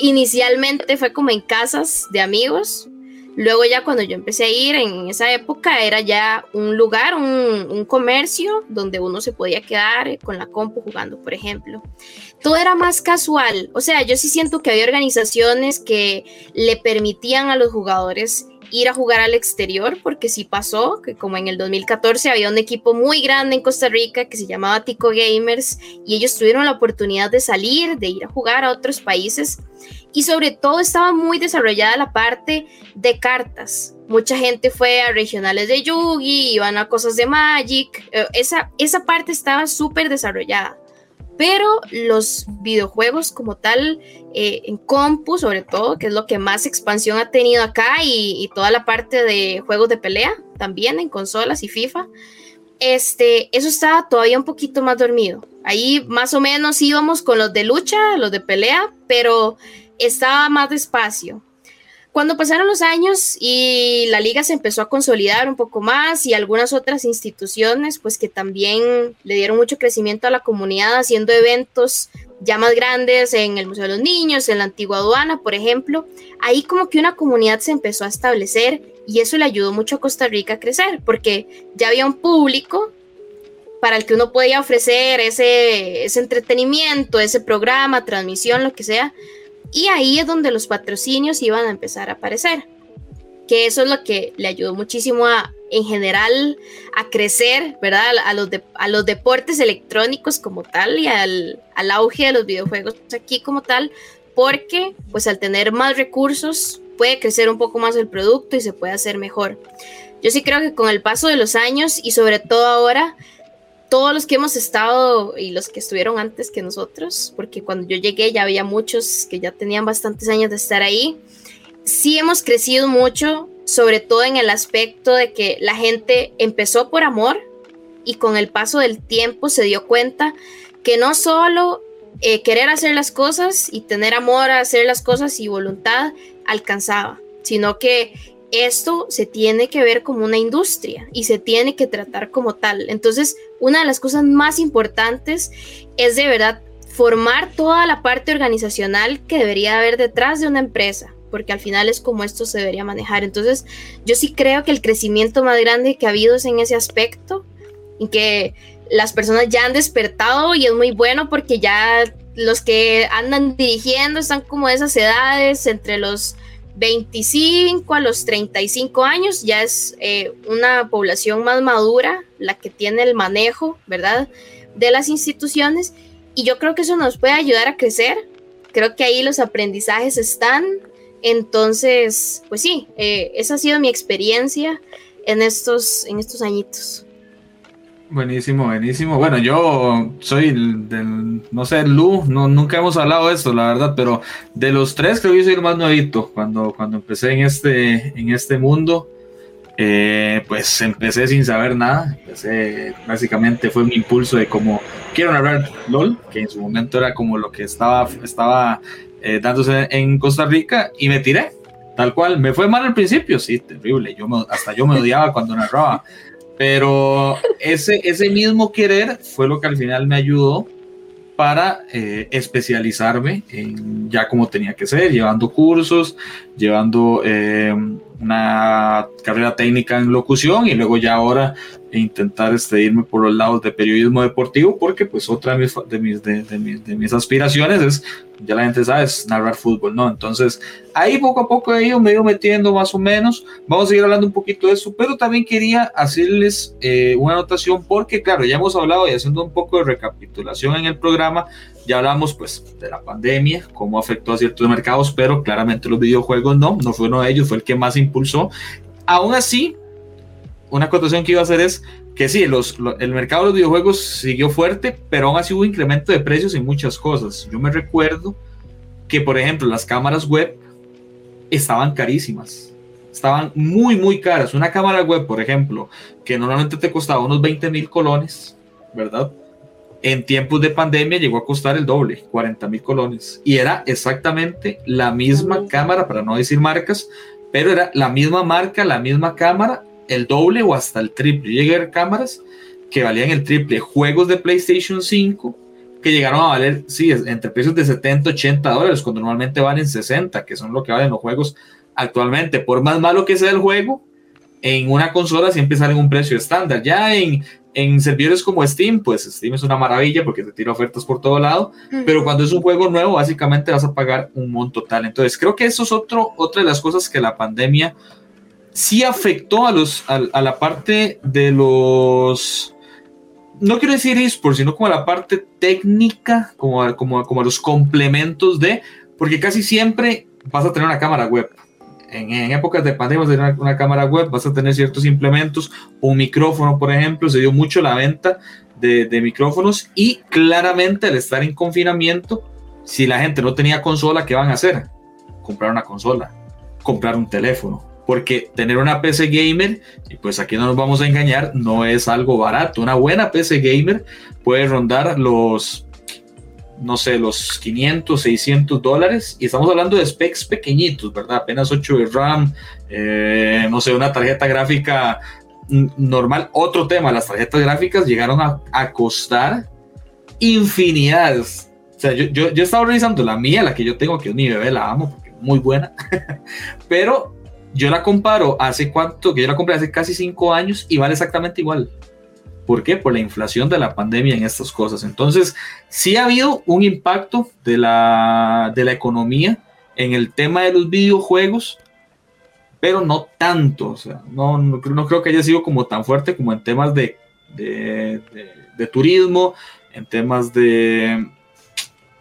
inicialmente fue como en casas de amigos. Luego ya cuando yo empecé a ir en esa época era ya un lugar, un, comercio donde uno se podía quedar con la compu jugando, por ejemplo. Todo era más casual. O sea, yo sí siento que había organizaciones que le permitían a los jugadores ir a jugar al exterior, porque sí pasó, que como en el 2014 había un equipo muy grande en Costa Rica que se llamaba Tico Gamers y ellos tuvieron la oportunidad de salir, de ir a jugar a otros países y sobre todo estaba muy desarrollada la parte de cartas. Mucha gente fue a regionales de Yugi, iban a cosas de Magic, eh, esa, esa parte estaba súper desarrollada pero los videojuegos como tal, eh, en compu sobre todo, que es lo que más expansión ha tenido acá, y, toda la parte de juegos de pelea, también en consolas y FIFA, este, eso estaba todavía un poquito más dormido. Ahí más o menos íbamos con los de lucha, los de pelea, pero estaba más despacio. Cuando pasaron los años y la liga se empezó a consolidar un poco más y algunas otras instituciones, pues que también le dieron mucho crecimiento a la comunidad haciendo eventos ya más grandes en el Museo de los Niños, en la antigua aduana, por ejemplo, ahí como que una comunidad se empezó a establecer y eso le ayudó mucho a Costa Rica a crecer, porque ya había un público para el que uno podía ofrecer ese, ese entretenimiento, ese programa, transmisión, lo que sea, y ahí es donde los patrocinios iban a empezar a aparecer. Que eso es lo que le ayudó muchísimo a, en general, a crecer, ¿verdad? A los, a los deportes electrónicos como tal y al, al auge de los videojuegos aquí como tal, porque pues al tener más recursos puede crecer un poco más el producto y se puede hacer mejor. Yo sí creo que con el paso de los años y sobre todo ahora, todos los que hemos estado y los que estuvieron antes que nosotros, porque cuando yo llegué ya había muchos que ya tenían bastantes años de estar ahí, sí hemos crecido mucho, sobre todo en el aspecto de que la gente empezó por amor y con el paso del tiempo se dio cuenta que no solo eh, querer hacer las cosas y tener amor a hacer las cosas y voluntad alcanzaba, sino que esto se tiene que ver como una industria y se tiene que tratar como tal. Entonces, una de las cosas más importantes es de verdad formar toda la parte organizacional que debería haber detrás de una empresa, porque al final es como esto se debería manejar. Entonces, yo sí creo que el crecimiento más grande que ha habido es en ese aspecto, y que las personas ya han despertado y es muy bueno porque ya los que andan dirigiendo están como de esas edades entre los 25 a los 35 años ya es eh, una población más madura la que tiene el manejo, ¿verdad? De las instituciones y yo creo que eso nos puede ayudar a crecer. Creo que ahí los aprendizajes están. Entonces, pues sí, eh, esa ha sido mi experiencia en estos, en estos añitos. Buenísimo, buenísimo. Bueno, yo soy del, no sé, Lu, no, nunca hemos hablado de esto, la verdad, pero de los tres creo que yo soy el más nuevito. Cuando, cuando empecé en este, en este mundo, eh, pues empecé sin saber nada. Empecé, básicamente fue un impulso de como, quiero narrar LOL, que en su momento era como lo que estaba, estaba eh, dándose en Costa Rica, y me tiré, tal cual. Me fue mal al principio, sí, terrible. Yo hasta yo me odiaba cuando narraba. Pero ese, ese mismo querer fue lo que al final me ayudó para eh, especializarme ya como tenía que ser, llevando cursos, llevando eh, una carrera técnica en locución y luego ya ahora intentar este, irme por los lados de periodismo deportivo porque pues otra de mis, de mis, de, mis, de mis aspiraciones es, ya la gente sabe, es narrar fútbol, ¿no? Entonces ahí poco a poco he ido, me he ido metiendo más o menos, vamos a seguir hablando un poquito de eso, pero también quería hacerles eh, una anotación porque claro, ya hemos hablado y haciendo un poco de recapitulación en el programa, ya hablamos pues de la pandemia, cómo afectó a ciertos mercados, pero claramente los videojuegos no, no fue uno de ellos, fue el que más impulsó. Aún así, una acotación que iba a hacer es que sí, los, el mercado de los videojuegos siguió fuerte, pero aún así hubo incremento de precios en muchas cosas. Yo me recuerdo que, por ejemplo, las cámaras web estaban carísimas. Estaban muy, muy caras. Una cámara web, por ejemplo, que normalmente te costaba unos 20 mil colones, ¿verdad? en tiempos de pandemia llegó a costar el doble, 40 mil colones. Y era exactamente la misma cámara, para no decir marcas, pero era la misma marca, la misma cámara, el doble o hasta el triple. Llegué a ver cámaras que valían el triple. Juegos de PlayStation 5 que llegaron a valer, sí, entre precios de 70, 80 dólares, cuando normalmente valen 60, que son lo que valen los juegos actualmente. Por más malo que sea el juego, en una consola siempre sale un precio estándar. Ya en, en servidores como Steam, pues Steam es una maravilla porque te tira ofertas por todo lado, pero cuando es un juego nuevo, básicamente vas a pagar un monto tal. Entonces, creo que eso es otro, otra de las cosas que la pandemia sí afectó a, los, a, la parte de los no quiero decir esports, sino como a la parte técnica, como como, como a los complementos de, porque casi siempre vas a tener una cámara web en, épocas de pandemia, de una, una, cámara web, vas a tener ciertos implementos, un micrófono, por ejemplo, se dio mucho la venta de, de, micrófonos y claramente al estar en confinamiento, si la gente no tenía consola, ¿qué van a hacer? Comprar una consola, comprar un teléfono, porque tener una PC gamer, y pues aquí no nos vamos a engañar, no es algo barato. Una buena PC gamer puede rondar los no sé, los 500, 600 dólares. Y estamos hablando de specs pequeñitos, ¿verdad? Apenas 8 de RAM, eh, no sé, una tarjeta gráfica normal. Otro tema, las tarjetas gráficas llegaron a, costar infinidades. O sea, yo, yo, yo, estaba revisando la mía, la que yo tengo, que es mi bebé, la amo, porque es muy buena. Pero yo la comparo hace cuánto, que yo la compré hace casi 5 años y vale exactamente igual. ¿Por qué? Por la inflación de la pandemia en estas cosas. Entonces, sí ha habido un impacto de la, de la economía en el tema de los videojuegos, pero no tanto. O sea, no, no, creo que haya sido como tan fuerte como en temas de, de, turismo, en temas de,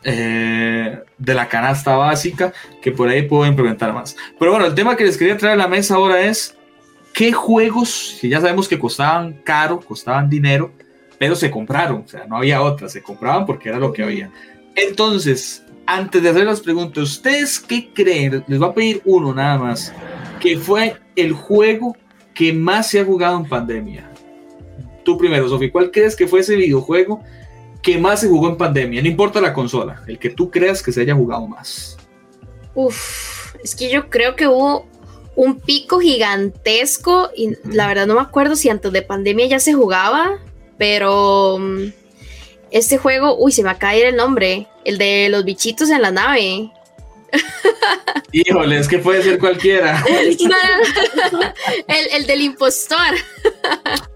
eh, de la canasta básica, que por ahí puedo implementar más. Pero bueno, el tema que les quería traer a la mesa ahora es qué juegos, si ya sabemos que costaban caro, costaban dinero, pero se compraron, o sea, no había otra, se compraban porque era lo que había. Entonces, antes de hacer las preguntas, ¿ustedes qué creen? Les voy a pedir uno nada más, que fue el juego que más se ha jugado en pandemia. Tú primero, Sofi, ¿cuál crees que fue ese videojuego que más se jugó en pandemia? No importa la consola, el que tú creas que se haya jugado más. Uf, es que yo creo que hubo un pico gigantesco y la verdad no me acuerdo si antes de pandemia ya se jugaba, pero mm, este juego, uy, se me acaba de ir el nombre, el de los bichitos en la nave. Híjole, es que puede ser cualquiera. el, el, del impostor.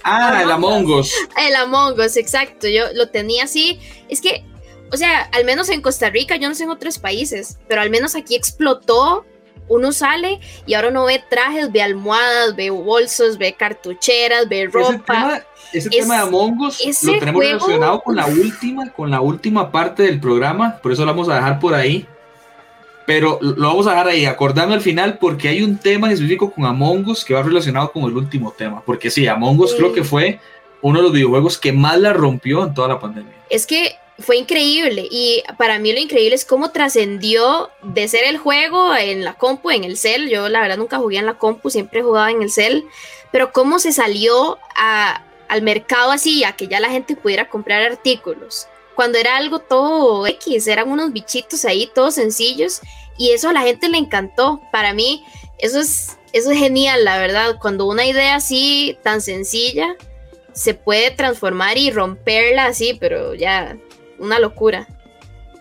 Ah, el Among Us. El Among Us, exacto. Yo lo tenía así. Es que, o sea, al menos en Costa Rica, yo no sé en otros países, pero al menos aquí explotó uno sale y ahora uno ve trajes, ve almohadas, ve bolsos, ve cartucheras, ve ropa. Ese tema, de Among Us lo tenemos relacionado con la última, con la última parte del programa, por eso lo vamos a dejar por ahí. Pero lo vamos a dejar ahí, acordando al final, porque hay un tema específico con Among Us que va relacionado con el último tema. Porque sí, Among Us creo que fue uno de los videojuegos que más la rompió en toda la pandemia. Es que fue increíble y para mí lo increíble es cómo trascendió de ser el juego en la compu, en el cel. Yo la verdad nunca jugué en la compu, siempre jugaba en el cel, pero cómo se salió al mercado así, a que ya la gente pudiera comprar artículos. Cuando era algo todo X, eran unos bichitos ahí, todos sencillos, y eso a la gente le encantó. Para mí, eso es, eso es genial, la verdad. Cuando una idea así tan sencilla se puede transformar y romperla así, pero ya una locura.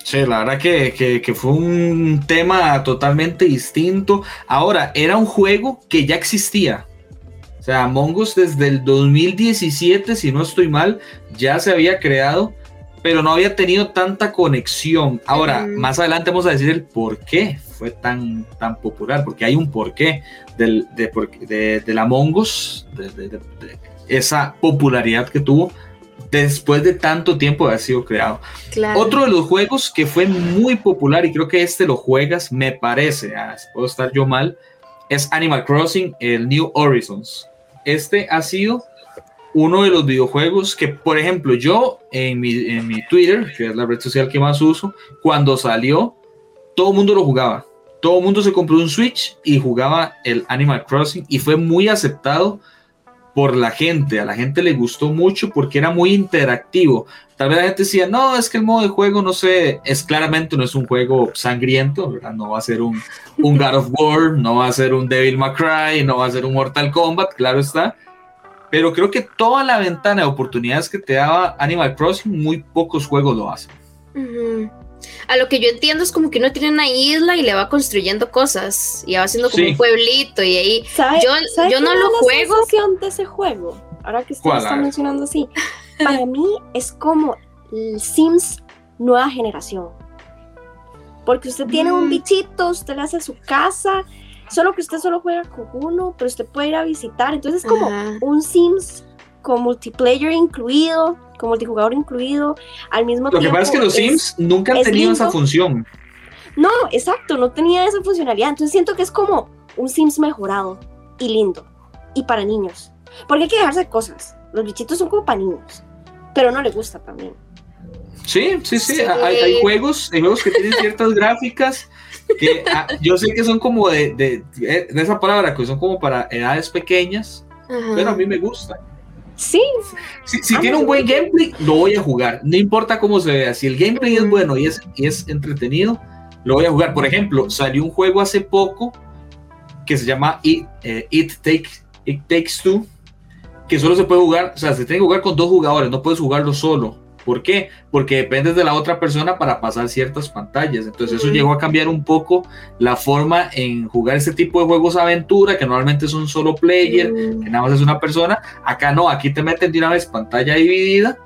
Sí, la verdad que, que, fue un tema totalmente distinto. Ahora, era un juego que ya existía. O sea, Among Us desde el 2017, si no estoy mal, ya se había creado, pero no había tenido tanta conexión. Ahora, más adelante vamos a decir el por qué fue tan, tan popular, porque hay un porqué del, de, de, del Among Us, de, esa popularidad que tuvo después de tanto tiempo de haber sido creado. Otro de los juegos que fue muy popular y creo que este lo juegas, me parece, ah, puedo estar yo mal, es Animal Crossing, el New Horizons. Este ha sido uno de los videojuegos que, por ejemplo, yo en mi, en mi Twitter, que es la red social que más uso, cuando salió, todo el mundo lo jugaba. Todo el mundo se compró un Switch y jugaba el Animal Crossing y fue muy aceptado por la gente. A la gente le gustó mucho porque era muy interactivo. Tal vez la gente decía, no, es que el modo de juego, no sé, es claramente no es un juego sangriento. No va a ser un, un God of War, no va a ser un Devil May Cry, no va a ser un Mortal Kombat, claro está. Pero creo que toda la ventana de oportunidades que te daba Animal Crossing, muy pocos juegos lo hacen. A lo que yo entiendo es como que uno tiene una isla y le va construyendo cosas y va haciendo como un pueblito y ahí. yo, yo no lo juego. de ese juego? Ahora que usted está mencionando así, para mí es como el Sims nueva generación. Porque usted tiene un mm. bichito, usted le hace su casa, solo que usted solo juega con uno, pero usted puede ir a visitar. Entonces es como un Sims con multiplayer incluido con multijugador incluido, al mismo tiempo. Lo que pasa es que los Sims nunca han tenido esa función. No, exacto, no tenía esa funcionalidad. Entonces siento que es como un Sims mejorado y lindo y para niños. Porque hay que dejarse cosas. Los bichitos son como para niños, pero no le gusta también. Sí, sí, sí. Hay, juegos, hay juegos que tienen ciertas gráficas que ah, yo sé que son como de, de, de, esa palabra, que son como para edades pequeñas, pero a mí me gustan. Sí. Si, tiene un buen gameplay, lo voy a jugar. No importa cómo se vea. Si el gameplay es bueno y es, es entretenido, lo voy a jugar. Por ejemplo, salió un juego hace poco que se llama It, eh, It, It Takes Two, que solo se puede jugar, o sea, se tiene que jugar con dos jugadores, no puedes jugarlo solo. ¿Por qué? Porque dependes de la otra persona para pasar ciertas pantallas. Entonces eso llegó a cambiar un poco la forma en jugar este tipo de juegos aventura, que normalmente son solo player, que nada más es una persona. Acá no, aquí te meten de una vez pantalla dividida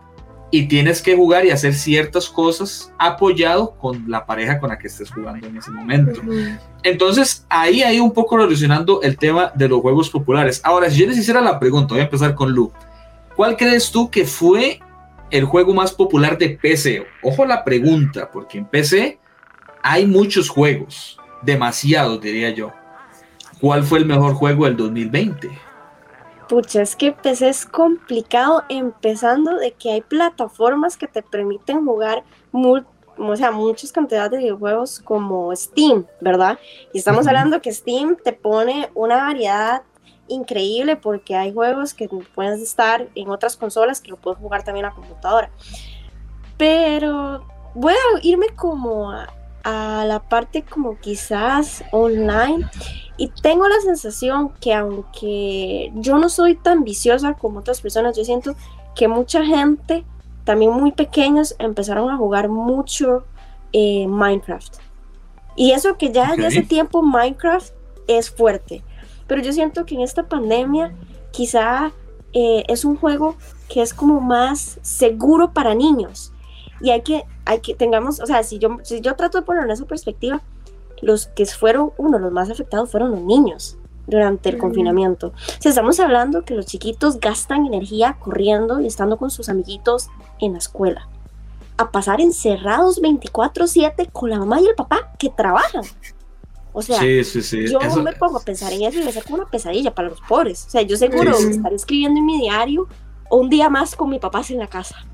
y tienes que jugar y hacer ciertas cosas apoyado con la pareja con la que estés jugando en ese momento. Entonces ahí hay un poco relacionando el tema de los juegos populares. Ahora, si yo les hiciera la pregunta, voy a empezar con Lu. ¿Cuál crees tú que fue el juego más popular de PC? Ojo la pregunta, porque en PC hay muchos juegos, demasiados diría yo. ¿Cuál fue el mejor juego del 2020? Pucha, es que PC es complicado empezando de que hay plataformas que te permiten jugar o sea, muchas cantidades de videojuegos como Steam, ¿verdad? Y estamos hablando que Steam te pone una variedad increíble porque hay juegos que pueden estar en otras consolas que lo puedes jugar también a computadora. Pero voy a irme como a, la parte como quizás online y tengo la sensación que aunque yo no soy tan viciosa como otras personas, yo siento que mucha gente, también muy pequeños, empezaron a jugar mucho eh, Minecraft. Y eso que ya desde hace tiempo Minecraft es fuerte. Pero yo siento que en esta pandemia quizá eh, es un juego que es como más seguro para niños. Y hay que, hay que tengamos, o sea, si yo, si yo trato de poner en esa perspectiva, los que fueron, uno, los más afectados fueron los niños durante el confinamiento. O estamos hablando que los chiquitos gastan energía corriendo y estando con sus amiguitos en la escuela. A pasar encerrados 24/7 con la mamá y el papá que trabajan. O sea, yo me pongo a pensar en eso y me como una pesadilla para los pobres. O sea, yo seguro estaré escribiendo en mi diario un día más con mi papás en la casa.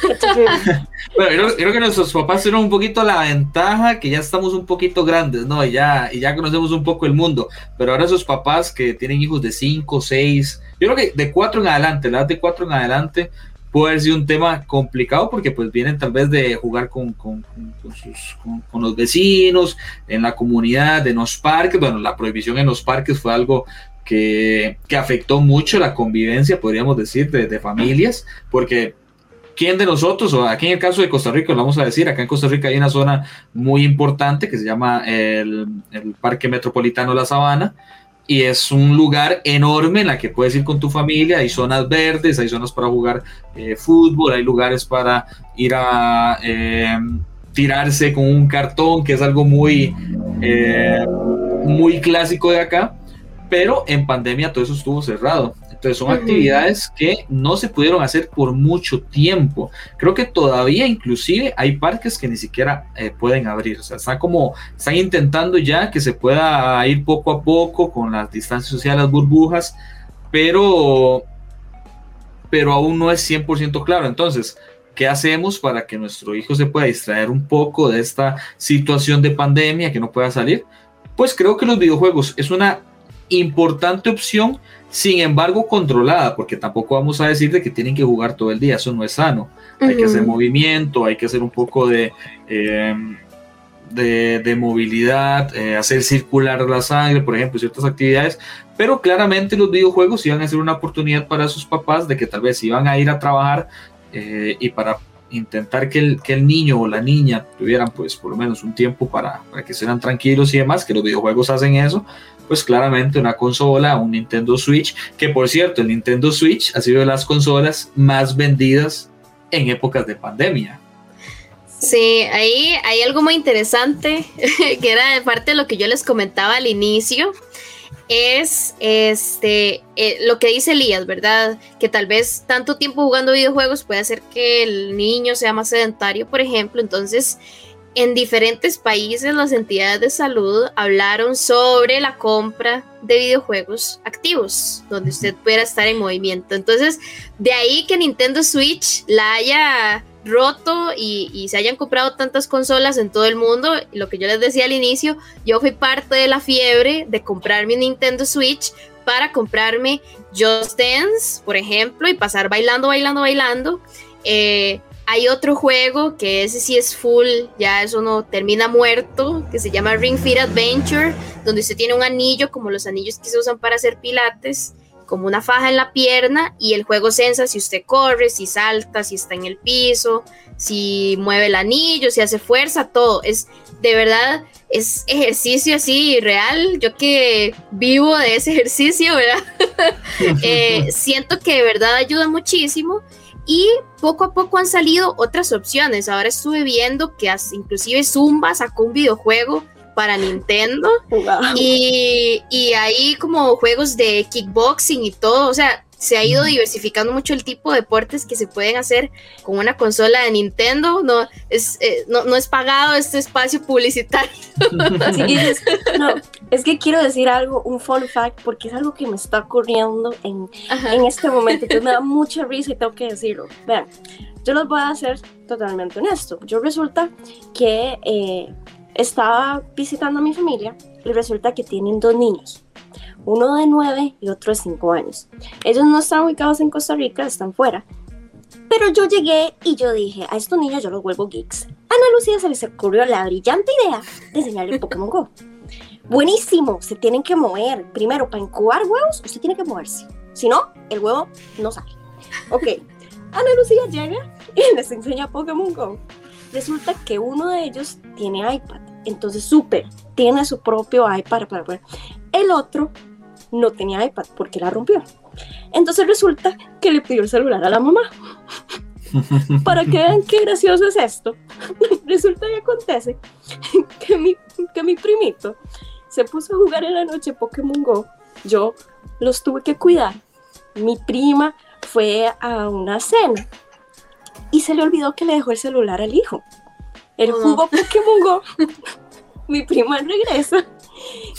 bueno, creo, que nuestros papás tienen un poquito la ventaja que ya estamos un poquito grandes, ¿no? Y ya, y ya conocemos un poco el mundo. Pero ahora esos papás que tienen hijos de 5, 6, yo creo que de 4 en adelante, la edad de 4 en adelante, puede ser un tema complicado porque pues vienen tal vez de jugar con, con, con, los vecinos, en la comunidad, en los parques. Bueno, la prohibición en los parques fue algo que, que afectó mucho la convivencia, podríamos decir, de, de, familias, porque ¿quién de nosotros, o aquí en el caso de Costa Rica, lo vamos a decir, acá en Costa Rica hay una zona muy importante que se llama el, el Parque Metropolitano La Sabana, y es un lugar enorme en la que puedes ir con tu familia, hay zonas verdes, hay zonas para jugar eh, fútbol, hay lugares para ir a eh, tirarse con un cartón, que es algo muy, eh, muy clásico de acá, pero en pandemia todo eso estuvo cerrado. Entonces son actividades que no se pudieron hacer por mucho tiempo. Creo que todavía inclusive hay parques que ni siquiera eh, pueden abrir. O sea, están como, están intentando ya que se pueda ir poco a poco con las distancias sociales, las burbujas, pero, pero aún no es 100% claro. Entonces, ¿qué hacemos para que nuestro hijo se pueda distraer un poco de esta situación de pandemia, que no pueda salir? Pues creo que los videojuegos es una importante opción, sin embargo controlada, porque tampoco vamos a decir de que tienen que jugar todo el día, eso no es sano. Hay que hacer movimiento, hay que hacer un poco de, eh, de, movilidad, eh, hacer circular la sangre, por ejemplo, ciertas actividades, pero claramente los videojuegos iban a ser una oportunidad para sus papás de que tal vez iban a ir a trabajar eh, y para intentar que el, que el niño o la niña tuvieran pues por lo menos un tiempo para, para que sean tranquilos y demás, que los videojuegos hacen eso, pues claramente una consola, un Nintendo Switch, que por cierto, el Nintendo Switch ha sido de las consolas más vendidas en épocas de pandemia. Sí, ahí hay algo muy interesante, que era de parte de lo que yo les comentaba al inicio, es este eh, lo que dice Elías, ¿verdad? Que tal vez tanto tiempo jugando videojuegos puede hacer que el niño sea más sedentario, por ejemplo. Entonces, en diferentes países las entidades de salud hablaron sobre la compra de videojuegos activos, donde usted pudiera estar en movimiento. Entonces, de ahí que Nintendo Switch la haya roto y, se hayan comprado tantas consolas en todo el mundo. Lo que yo les decía al inicio, yo fui parte de la fiebre de comprar mi Nintendo Switch para comprarme Just Dance, por ejemplo, y pasar bailando, bailando, bailando. Eh, hay otro juego que ese sí es full, ya eso no termina muerto, que se llama Ring Fit Adventure, donde usted tiene un anillo como los anillos que se usan para hacer pilates, como una faja en la pierna y el juego sensa si usted corre, si salta, si está en el piso, si mueve el anillo, si hace fuerza, todo. Es de verdad, es ejercicio así real. Yo que vivo de ese ejercicio, ¿verdad? Eh, siento que de verdad ayuda muchísimo y poco a poco han salido otras opciones. Ahora estuve viendo que inclusive Zumba sacó un videojuego para Nintendo y, y hay como juegos de kickboxing y todo. O sea, se ha ido diversificando mucho el tipo de deportes que se pueden hacer con una consola de Nintendo. No es, eh, no, es pagado este espacio publicitario. no, es que quiero decir algo, un fun fact, porque es algo que me está ocurriendo en, en este momento. que me da mucha risa y tengo que decirlo. Vean, yo los voy a hacer totalmente honesto. Yo resulta que eh, estaba visitando a mi familia y resulta que tienen dos niños uno de 9 y otro de 5 años. Ellos no están ubicados en Costa Rica, están fuera. Pero yo llegué y yo dije, a estos niños yo los vuelvo geeks. Ana Lucía se les ocurrió la brillante idea de enseñarle Pokémon Go. Buenísimo, se tienen que mover. Primero, para incubar huevos, usted tiene que moverse. Si no, el huevo no sale. Ok, Ana Lucía llega y les enseña Pokémon Go. Resulta que uno de ellos tiene iPad. Entonces, súper, tiene su propio iPad para. El otro no tenía iPad porque la rompió. Entonces resulta que le pidió el celular a la mamá. Para que vean qué gracioso es esto, resulta y acontece que mi, que mi primito se puso a jugar en la noche Pokémon Go. Yo los tuve que cuidar. Mi prima fue a una cena y se le olvidó que le dejó el celular al hijo. Él jugó Pokémon Go. mi prima regresa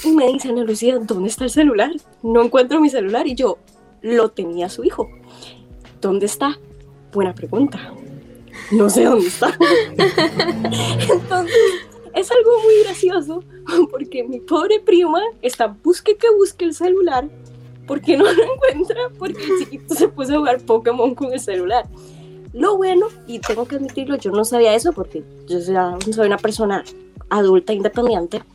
y me dice, Ana Lucía, ¿dónde está el celular? No encuentro mi celular. Y yo, lo tenía su hijo. ¿Dónde está? Buena pregunta. No sé dónde está. Entonces, es algo muy gracioso porque mi pobre prima está busque que busque el celular porque no lo encuentra porque el chiquito se puso a jugar Pokémon con el celular. Lo bueno, y tengo que admitirlo, yo no sabía eso porque yo soy una persona adulta independiente.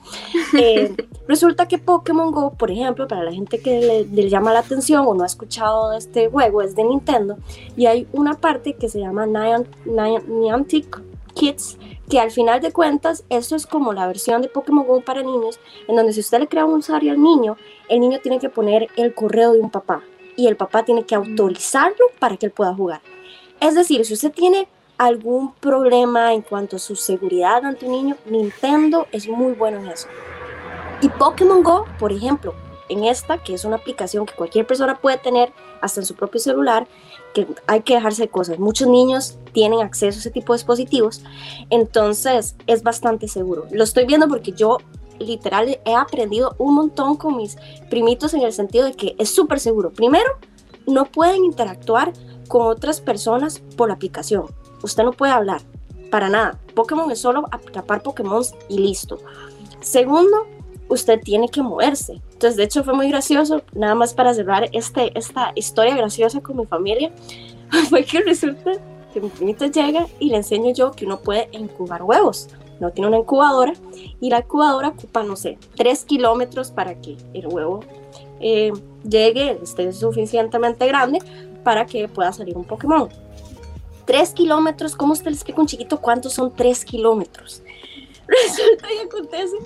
Eh, resulta que Pokémon Go, por ejemplo, para la gente que le, llama la atención o no ha escuchado de este juego, es de Nintendo, y hay una parte que se llama Niantic Kids, que al final de cuentas, esto es como la versión de Pokémon Go para niños, en donde si usted le crea un usuario al niño, el niño tiene que poner el correo de un papá y el papá tiene que autorizarlo para que él pueda jugar. Es decir, si usted tiene algún problema en cuanto a su seguridad ante un niño, Nintendo es muy bueno en eso. Y Pokémon Go, por ejemplo, en esta, que es una aplicación que cualquier persona puede tener hasta en su propio celular, que hay que dejarse de cosas. Muchos niños tienen acceso a ese tipo de dispositivos, entonces es bastante seguro. Lo estoy viendo porque yo literal he aprendido un montón con mis primitos en el sentido de que es súper seguro. Primero, no pueden interactuar con otras personas por la aplicación. Usted no puede hablar, para nada. Pokémon es solo atrapar Pokémon y listo. Segundo, usted tiene que moverse. Entonces, de hecho, fue muy gracioso, nada más para cerrar este, esta historia graciosa con mi familia, fue que resulta que mi primito llega y le enseño yo que uno puede incubar huevos. No tiene una incubadora y la incubadora ocupa, no sé, tres kilómetros para que el huevo eh, llegue, esté suficientemente grande para que pueda salir un Pokémon. Tres kilómetros, ¿cómo usted le explica un chiquito cuántos son tres kilómetros? Resulta y acontece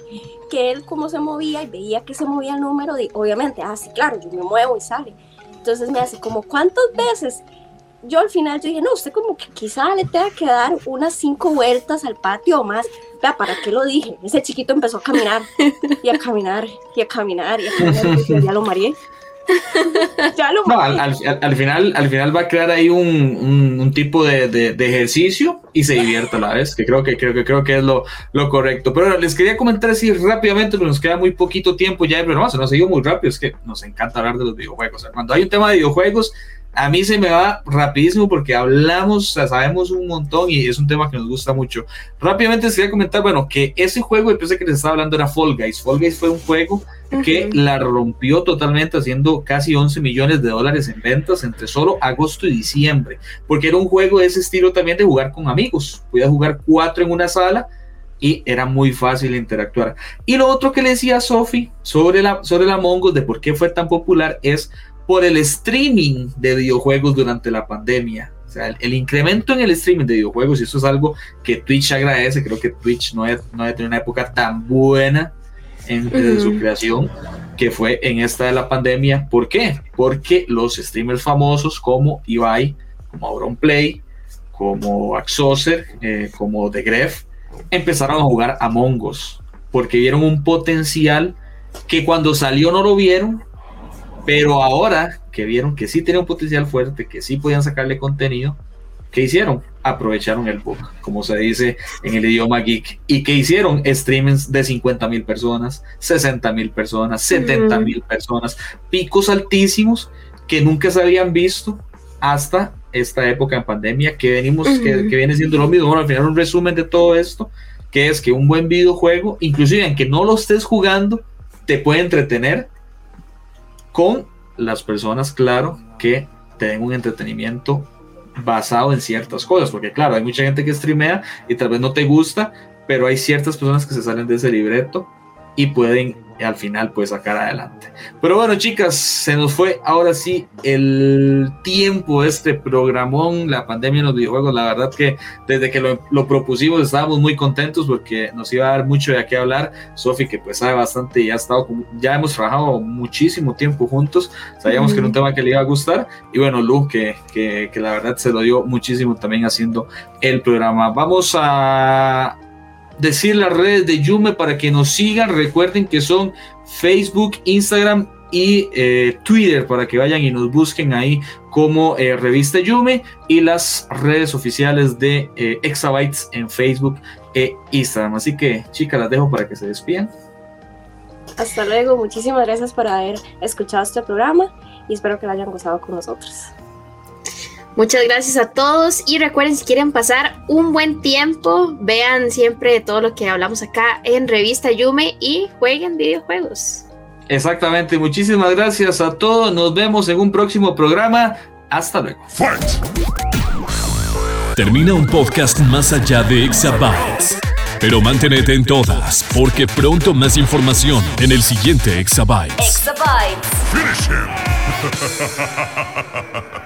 que él como se movía y veía que se movía el número, de, obviamente, ah, sí, claro, yo me muevo y sale. Entonces me hace como, ¿cuántas veces? Yo al final yo dije, no, usted como que quizá le tenga que dar unas cinco vueltas al patio o más. Vea, ¿para qué lo dije? Ese chiquito empezó a caminar y a caminar y a caminar y a caminar y ya lo mareé. no, al, final, al final va a crear ahí un, tipo de, ejercicio y se divierta a la vez, que creo que, creo que, creo que es lo, lo correcto. Pero les quería comentar así rápidamente, porque nos queda muy poquito tiempo ya pero no se nos ha ido muy rápido, es que nos encanta hablar de los videojuegos. cuando hay un tema de videojuegos, a mí se me va rapidísimo porque hablamos, sabemos un montón y es un tema que nos gusta mucho. Rápidamente les quería comentar, bueno, que ese juego, pensé que les estaba hablando, era Fall Guys. Fall Guys fue un juego que la rompió totalmente haciendo casi 11 millones de dólares en ventas entre solo agosto y diciembre, porque era un juego de ese estilo también de jugar con amigos. Podía jugar cuatro en una sala y era muy fácil interactuar. Y lo otro que le decía a Sophie sobre la, sobre la Mongos de por qué fue tan popular es por el streaming de videojuegos durante la pandemia. O sea, el, incremento en el streaming de videojuegos, y eso es algo que Twitch agradece, creo que Twitch no ha, no tenido una época tan buena en su creación que fue en esta de la pandemia. ¿Por qué? Porque los streamers famosos como Ibai, como Auronplay, como Axoser, eh, como The Gref, empezaron a jugar Among Us porque vieron un potencial que cuando salió no lo vieron pero ahora que vieron que sí tenía un potencial fuerte, que sí podían sacarle contenido, ¿qué hicieron? Aprovecharon el bug, como se dice en el idioma geek. ¿Y qué hicieron? Streamings de 50 mil personas, 60 mil personas, 70 mil personas, picos altísimos que nunca se habían visto hasta esta época de pandemia que venimos, que, que, viene siendo lo mismo. Bueno, al final un resumen de todo esto, que es que un buen videojuego, inclusive en que no lo estés jugando, te puede entretener con las personas, claro, que tienen un entretenimiento basado en ciertas cosas, porque claro, hay mucha gente que streamea y tal vez no te gusta, pero hay ciertas personas que se salen de ese libreto y pueden al final pues sacar adelante. Pero bueno chicas, se nos fue ahora sí el tiempo este programón, la pandemia en los videojuegos, la verdad que desde que lo, propusimos estábamos muy contentos porque nos iba a dar mucho de qué hablar, Sofi que pues sabe bastante y ha estado, ya hemos trabajado muchísimo tiempo juntos, sabíamos que era un tema que le iba a gustar. Y bueno Lu que, que, que la verdad se lo dio muchísimo también haciendo el programa. Vamos a decir las redes de Yume para que nos sigan. Recuerden que son Facebook, Instagram y eh, Twitter para que vayan y nos busquen ahí como eh, revista Yume y las redes oficiales de eh, Exabytes en Facebook e Instagram. Así que chicas, las dejo para que se despidan. Hasta luego, muchísimas gracias por haber escuchado este programa y espero que lo hayan gozado con nosotros. Muchas gracias a todos y recuerden si quieren pasar un buen tiempo, vean siempre todo lo que hablamos acá en Revista Yume y jueguen videojuegos. Exactamente, muchísimas gracias a todos, nos vemos en un próximo programa, hasta luego. Termina un podcast más allá de Exabytes. Pero manténete en todas, porque pronto más información en el siguiente Exabytes. Exabytes. Finish him.